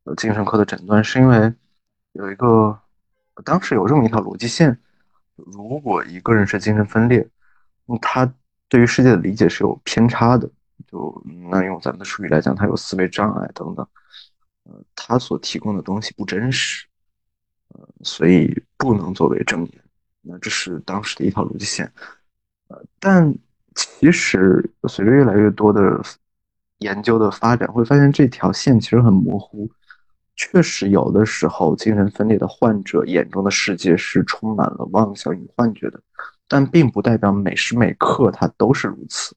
[SPEAKER 3] 呃精神科的诊断，是因为有一个当时有这么一条逻辑线：如果一个人是精神分裂，那他对于世界的理解是有偏差的，就那用咱们的术语来讲，他有思维障碍等等。呃，他所提供的东西不真实，呃，所以不能作为证言。那这是当时的一条逻辑线。呃，但其实随着越来越多的研究的发展，会发现这条线其实很模糊。确实，有的时候精神分裂的患者眼中的世界是充满了妄想与幻觉的，但并不代表每时每刻他都是如此。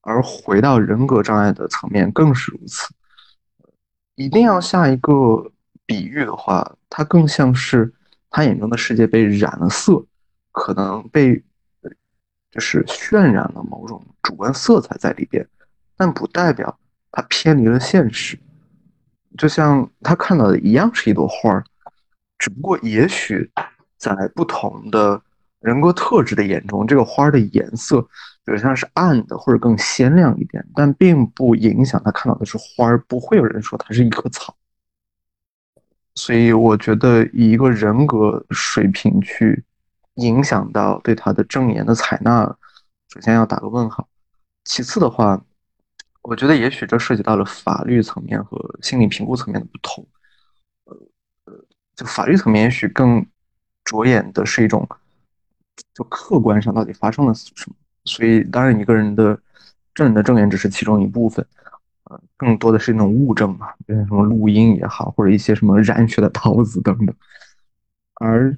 [SPEAKER 3] 而回到人格障碍的层面，更是如此。一定要下一个比喻的话，它更像是他眼中的世界被染了色，可能被就是渲染了某种主观色彩在里边，但不代表他偏离了现实。就像他看到的一样是一朵花儿，只不过也许在不同的人格特质的眼中，这个花的颜色。比如像是暗的或者更鲜亮一点，但并不影响他看到的是花儿，不会有人说它是一棵草。所以我觉得以一个人格水平去影响到对他的证言的采纳，首先要打个问号。其次的话，我觉得也许这涉及到了法律层面和心理评估层面的不同。呃呃，就法律层面也许更着眼的是一种，就客观上到底发生了什么。所以，当然，一个人的证人的证言只是其中一部分，呃，更多的是那种物证嘛，就像什么录音也好，或者一些什么染血的刀子等等。而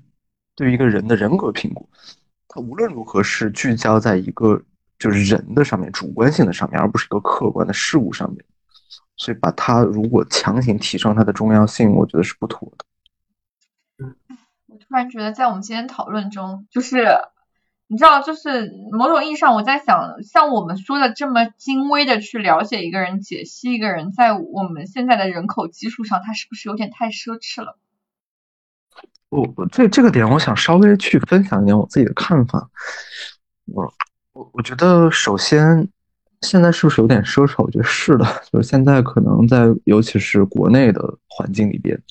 [SPEAKER 3] 对于一个人的人格评估，它无论如何是聚焦在一个就是人的上面、主观性的上面，而不是一个客观的事物上面。所以，把它如果强行提升它的重要性，我觉得是不妥的。
[SPEAKER 1] 突然觉得，在我们今天讨论中，就是。你知道，就是某种意义上，我在想，像我们说的这么精微的去了解一个人、解析一个人，在我们现在的人口基数上，他是不是有点太奢侈了？
[SPEAKER 3] 我这这个点，我想稍微去分享一点我自己的看法。我我我觉得，首先，现在是不是有点奢侈？我觉得是的，就是现在可能在尤其是国内的环境里边，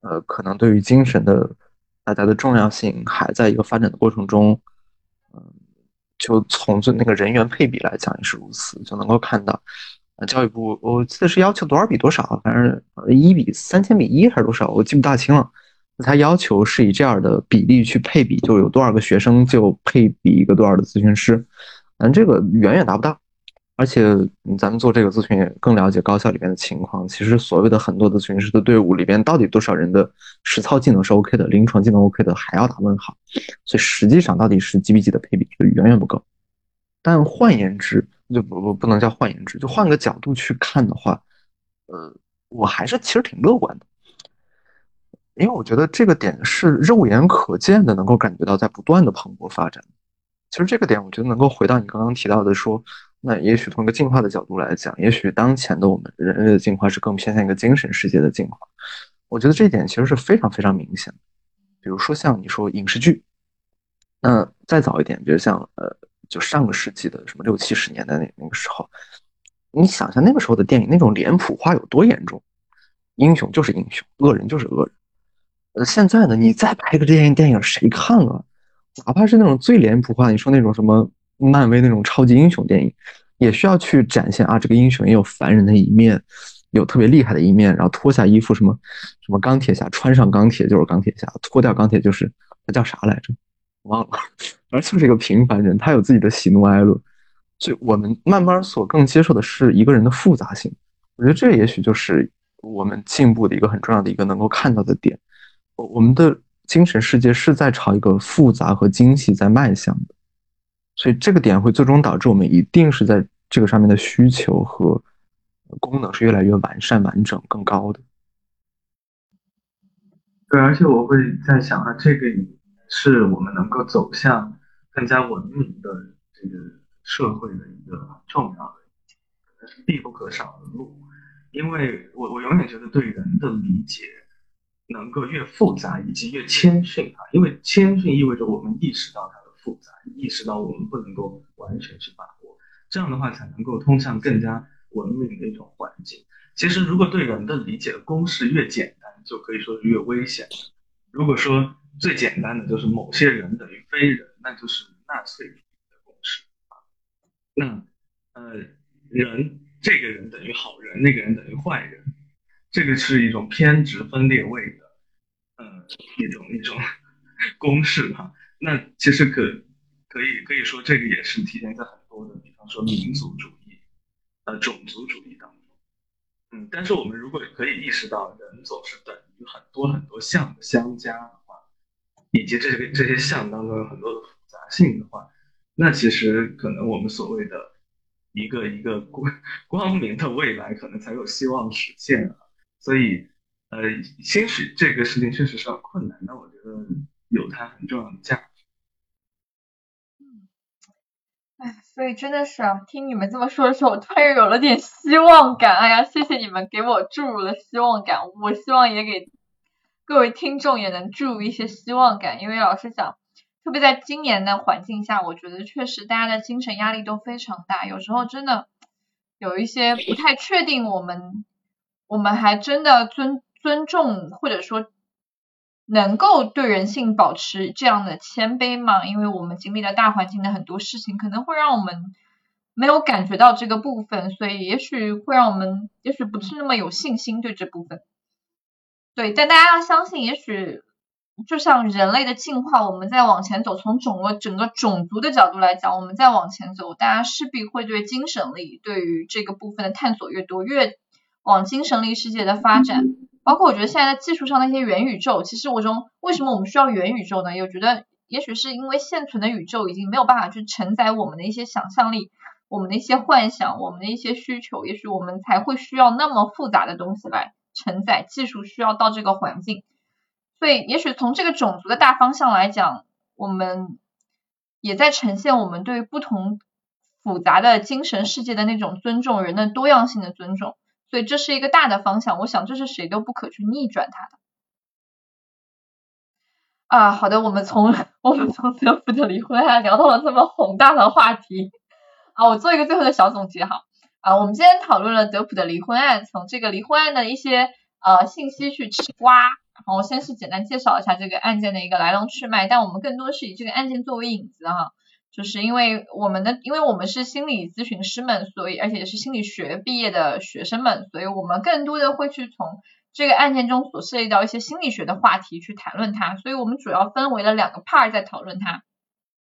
[SPEAKER 3] 呃，可能对于精神的大家的重要性还在一个发展的过程中。嗯，就从这那个人员配比来讲也是如此，就能够看到，呃，教育部我记得是要求多少比多少，反正一比三千比一还是多少，我记不大清了。那他要求是以这样的比例去配比，就有多少个学生就配比一个多少的咨询师，但这个远远达不到。而且咱们做这个咨询也更了解高校里面的情况。其实所谓的很多咨询师的队伍里边，到底多少人的实操技能是 OK 的，临床技能 OK 的，还要打问号。所以实际上到底是几比几的配比，就远远不够。但换言之，就不不不能叫换言之，就换个角度去看的话，呃，我还是其实挺乐观的。因为我觉得这个点是肉眼可见的，能够感觉到在不断的蓬勃发展。其实这个点，我觉得能够回到你刚刚提到的，说那也许从一个进化的角度来讲，也许当前的我们人类的进化是更偏向一个精神世界的进化。我觉得这一点其实是非常非常明显的。比如说像你说影视剧，那再早一点，比如像呃，就上个世纪的什么六七十年代那那个时候，你想想那个时候的电影那种脸谱化有多严重，英雄就是英雄，恶人就是恶人。呃，现在呢，你再拍个这样电影，谁看啊？哪怕是那种最脸谱化，你说那种什么漫威那种超级英雄电影，也需要去展现啊，这个英雄也有凡人的一面，有特别厉害的一面，然后脱下衣服，什么什么钢铁侠穿上钢铁就是钢铁侠，脱掉钢铁就是他叫啥来着？忘了，反正就是一个平凡人，他有自己的喜怒哀乐。所以我们慢慢所更接受的是一个人的复杂性。我觉得这也许就是我们进步的一个很重要的一个能够看到的点。我们的精神世界是在朝一个复杂和精细在迈向的，所以这个点会最终导致我们一定是在这个上面的需求和功能是越来越完善、完整、更高的。
[SPEAKER 2] 对，而且我会在想啊，这个是我们能够走向更加文明的这个社会的一个重要的，必不可少的路，因为我我永远觉得对人的理解。能够越复杂以及越谦逊啊，因为谦逊意味着我们意识到它复杂，意识到我们不能够完全去把握，这样的话才能够通向更加文明的一种环境。其实，如果对人的理解的公式越简单，就可以说是越危险。如果说最简单的就是某些人等于非人，那就是纳粹主义的公式啊。那呃，人这个人等于好人，那个人等于坏人。这个是一种偏执分裂位的，呃，一种一种 <laughs> 公式哈。那其实可可以可以说，这个也是体现在很多的，比方说民族主义、呃种族主义当中。嗯，但是我们如果可以意识到人总是等于很多很多项的相加的话，以及这个这些项当中有很多的复杂性的话，那其实可能我们所谓的一个一个光光明的未来，可能才有希望实现啊。所以，呃，兴许这个事情确实是很困难，但我觉得有它很重要的价值。
[SPEAKER 1] 嗯，所以真的是啊，听你们这么说的时候，我突然又有了点希望感。哎呀，谢谢你们给我注入了希望感，我希望也给各位听众也能注入一些希望感。因为老实讲，特别在今年的环境下，我觉得确实大家的精神压力都非常大，有时候真的有一些不太确定我们。我们还真的尊尊重，或者说能够对人性保持这样的谦卑吗？因为我们经历了大环境的很多事情，可能会让我们没有感觉到这个部分，所以也许会让我们，也许不是那么有信心对这部分。对，但大家要相信，也许就像人类的进化，我们在往前走，从整个整个种族的角度来讲，我们在往前走，大家势必会对精神力对于这个部分的探索越多越。往精神力世界的发展，包括我觉得现在的技术上的一些元宇宙，其实我中为什么我们需要元宇宙呢？我觉得也许是因为现存的宇宙已经没有办法去承载我们的一些想象力、我们的一些幻想、我们的一些需求，也许我们才会需要那么复杂的东西来承载。技术需要到这个环境，所以也许从这个种族的大方向来讲，我们也在呈现我们对不同复杂的精神世界的那种尊重，人的多样性的尊重。所以这是一个大的方向，我想这是谁都不可去逆转它的。啊，好的，我们从我们从德普的离婚还聊到了这么宏大的话题啊，我做一个最后的小总结哈。啊，我们今天讨论了德普的离婚案，从这个离婚案的一些呃信息去吃瓜，然后先是简单介绍一下这个案件的一个来龙去脉，但我们更多是以这个案件作为引子哈，就是因为我们的，因为我们是心理咨询师们，所以而且也是心理学毕业的学生们，所以我们更多的会去从这个案件中所涉及到一些心理学的话题去谈论它，所以我们主要分为了两个 part 在讨论它，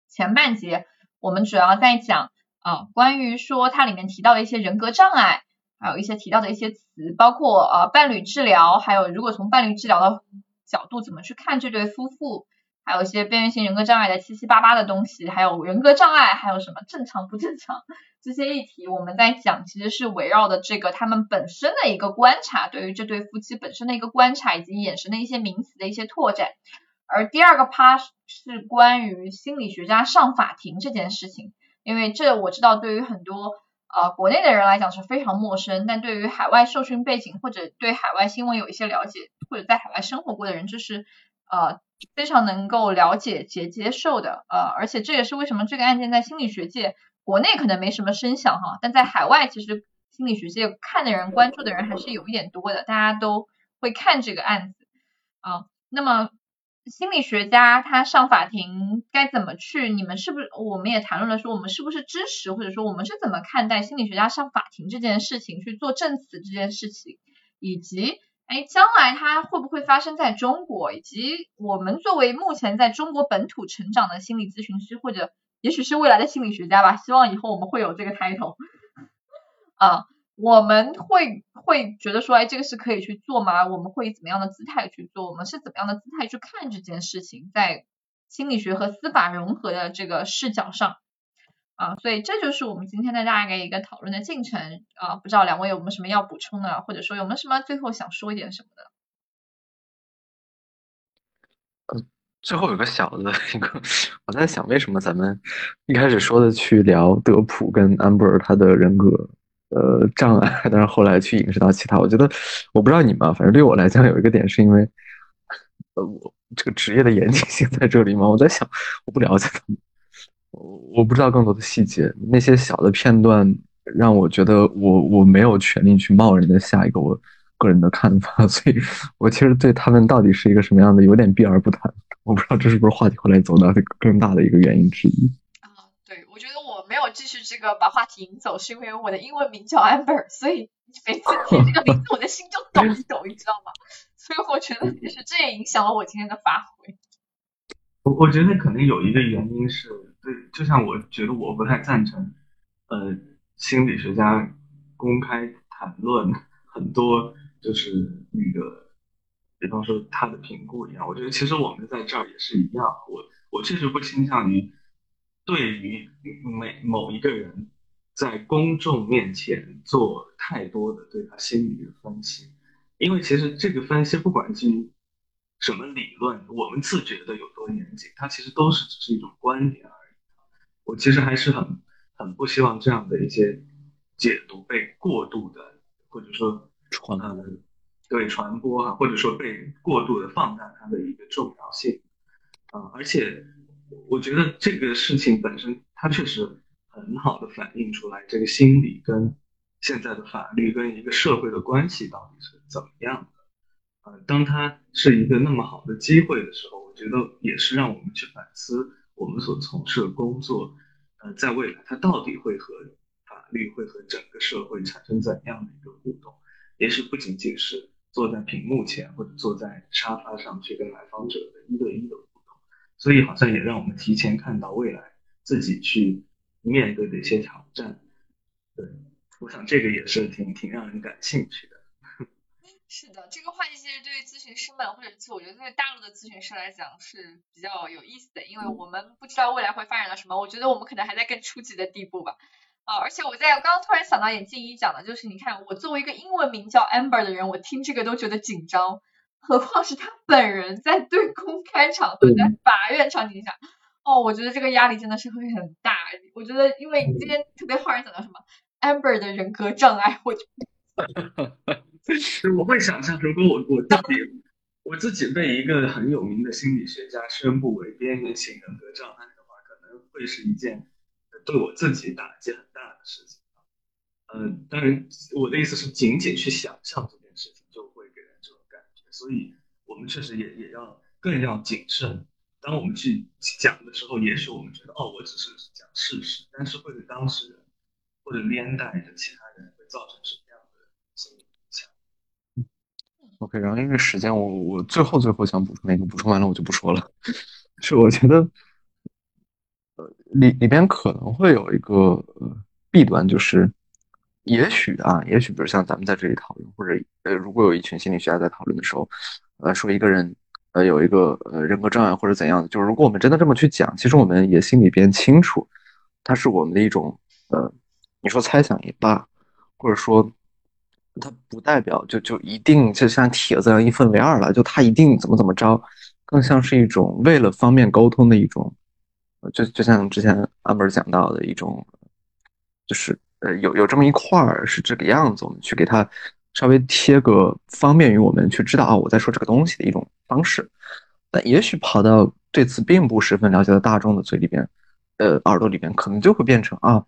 [SPEAKER 1] 前半节我们主要在讲。啊，关于说它里面提到的一些人格障碍，还有一些提到的一些词，包括呃伴侣治疗，还有如果从伴侣治疗的角度怎么去看这对夫妇，还有一些边缘型人格障碍的七七八八的东西，还有人格障碍，还有什么正常不正常这些议题，我们在讲其实是围绕的这个他们本身的一个观察，对于这对夫妻本身的一个观察，以及衍生的一些名词的一些拓展。而第二个趴是关于心理学家上法庭这件事情。因为这我知道，对于很多呃国内的人来讲是非常陌生，但对于海外受训背景或者对海外新闻有一些了解，或者在海外生活过的人，这是呃非常能够了解且接受的呃，而且这也是为什么这个案件在心理学界国内可能没什么声响哈，但在海外其实心理学界看的人、关注的人还是有一点多的，大家都会看这个案子啊，那么。心理学家他上法庭该怎么去？你们是不是？我们也谈论了说，我们是不是支持，或者说我们是怎么看待心理学家上法庭这件事情，去做证词这件事情，以及哎，将来它会不会发生在中国？以及我们作为目前在中国本土成长的心理咨询师，或者也许是未来的心理学家吧，希望以后我们会有这个 title <laughs> 啊。我们会会觉得说，哎，这个是可以去做吗？我们会以怎么样的姿态去做？我们是怎么样的姿态去看这件事情？在心理学和司法融合的这个视角上，啊，所以这就是我们今天的大概一个讨论的进程啊。不知道两位有没有什么要补充的，或者说有没有什么最后想说一点什么的？
[SPEAKER 3] 呃，最后有个小的一个，我在想，为什么咱们一开始说的去聊德普跟 Amber 他的人格？呃，障碍，但是后来去影射到其他，我觉得我不知道你们，反正对我来讲有一个点是因为，呃，我这个职业的严谨性在这里嘛。我在想，我不了解他们，我我不知道更多的细节，那些小的片段让我觉得我我没有权利去冒人的下一个我个人的看法，<laughs> 所以我其实对他们到底是一个什么样的有点避而不谈。我不知道这是不是话题后来走到更大的一个原因之一。
[SPEAKER 1] 啊，对，我觉得我没有继续这个把话题引走，是因为我的英文名叫 Amber，所以 <laughs> 每次提这个名字，我的心就抖一抖，你知道吗？<laughs> 所以我觉得也是这也影响了我今天的发挥。
[SPEAKER 2] 我我觉得可能有一个原因是对，对就像我觉得我不太赞成，呃，心理学家公开谈论很多就是那个，比方说他的评估一样。我觉得其实我们在这儿也是一样，我我确实不倾向于。对于每某一个人，在公众面前做太多的对他心理的分析，因为其实这个分析不管基于什么理论，我们自觉的有多严谨，它其实都是只是一种观点啊。我其实还是很很不希望这样的一些解读被过度的或者说
[SPEAKER 3] 传
[SPEAKER 2] 对传播啊，或者说被过度的放大它的一个重要性啊，而且。我觉得这个事情本身，它确实很好的反映出来这个心理跟现在的法律跟一个社会的关系到底是怎么样的。呃，当它是一个那么好的机会的时候，我觉得也是让我们去反思我们所从事的工作，呃，在未来它到底会和法律会和整个社会产生怎样的一个互动？也许不仅仅是坐在屏幕前或者坐在沙发上去跟来访者的一对一的互动。所以好像也让我们提前看到未来自己去面对的一些挑战。对，我想这个也是挺挺让人感兴趣的。
[SPEAKER 1] 是的，这个话题其实对于咨询师们，或者是我觉得对大陆的咨询师来讲是比较有意思的，因为我们不知道未来会发展到什么。我觉得我们可能还在更初级的地步吧。啊，而且我在刚刚突然想到，眼镜一讲的就是，你看我作为一个英文名叫 Amber 的人，我听这个都觉得紧张。何况是他本人在对公开场合，在法院场景下，哦，我觉得这个压力真的是会很大。我觉得，因为你今天特别忽然讲到什么 Amber 的人格障碍，我就，哈 <laughs> 哈
[SPEAKER 2] 我会想象，如果我我自己我自己被一个很有名的心理学家宣布为边缘型人格障碍的话，可能会是一件对我自己打击很大的事情。呃，当然，我的意思是，仅仅去想象这件事情就会给人这种感觉，所以我们确实也也要更要谨慎。当我们去讲的时候，也许我们觉得，哦，我只是讲事实，但是会对当事人或者连带着其他人会造成什么
[SPEAKER 3] ？OK，然后因为时间，我我最后最后想补充一个，补充完了我就不说了。<laughs> 是我觉得，呃，里里边可能会有一个呃弊端，就是。也许啊，也许比如像咱们在这里讨论，或者呃，如果有一群心理学家在讨论的时候，呃，说一个人呃有一个呃人格障碍或者怎样的，就是如果我们真的这么去讲，其实我们也心里边清楚，它是我们的一种呃，你说猜想也罢，或者说它不代表就就一定就像帖子一样一分为二了，就他一定怎么怎么着，更像是一种为了方便沟通的一种，就就像之前阿本讲到的一种，就是。呃，有有这么一块儿是这个样子，我们去给它稍微贴个方便于我们去知道啊，我在说这个东西的一种方式。但也许跑到对此并不十分了解的大众的嘴里边，呃，耳朵里边，可能就会变成啊，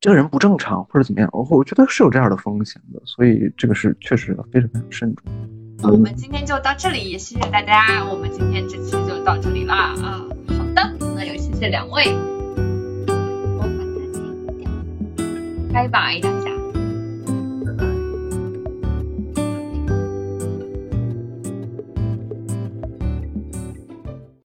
[SPEAKER 3] 这个人不正常或者怎么样。我我觉得是有这样的风险的，所以这个是确实非常非常慎重。
[SPEAKER 1] 我们今天就到这里，谢谢大家。我们今天这期就到这里啦啊，好的，那也谢谢两位。拜拜，大家。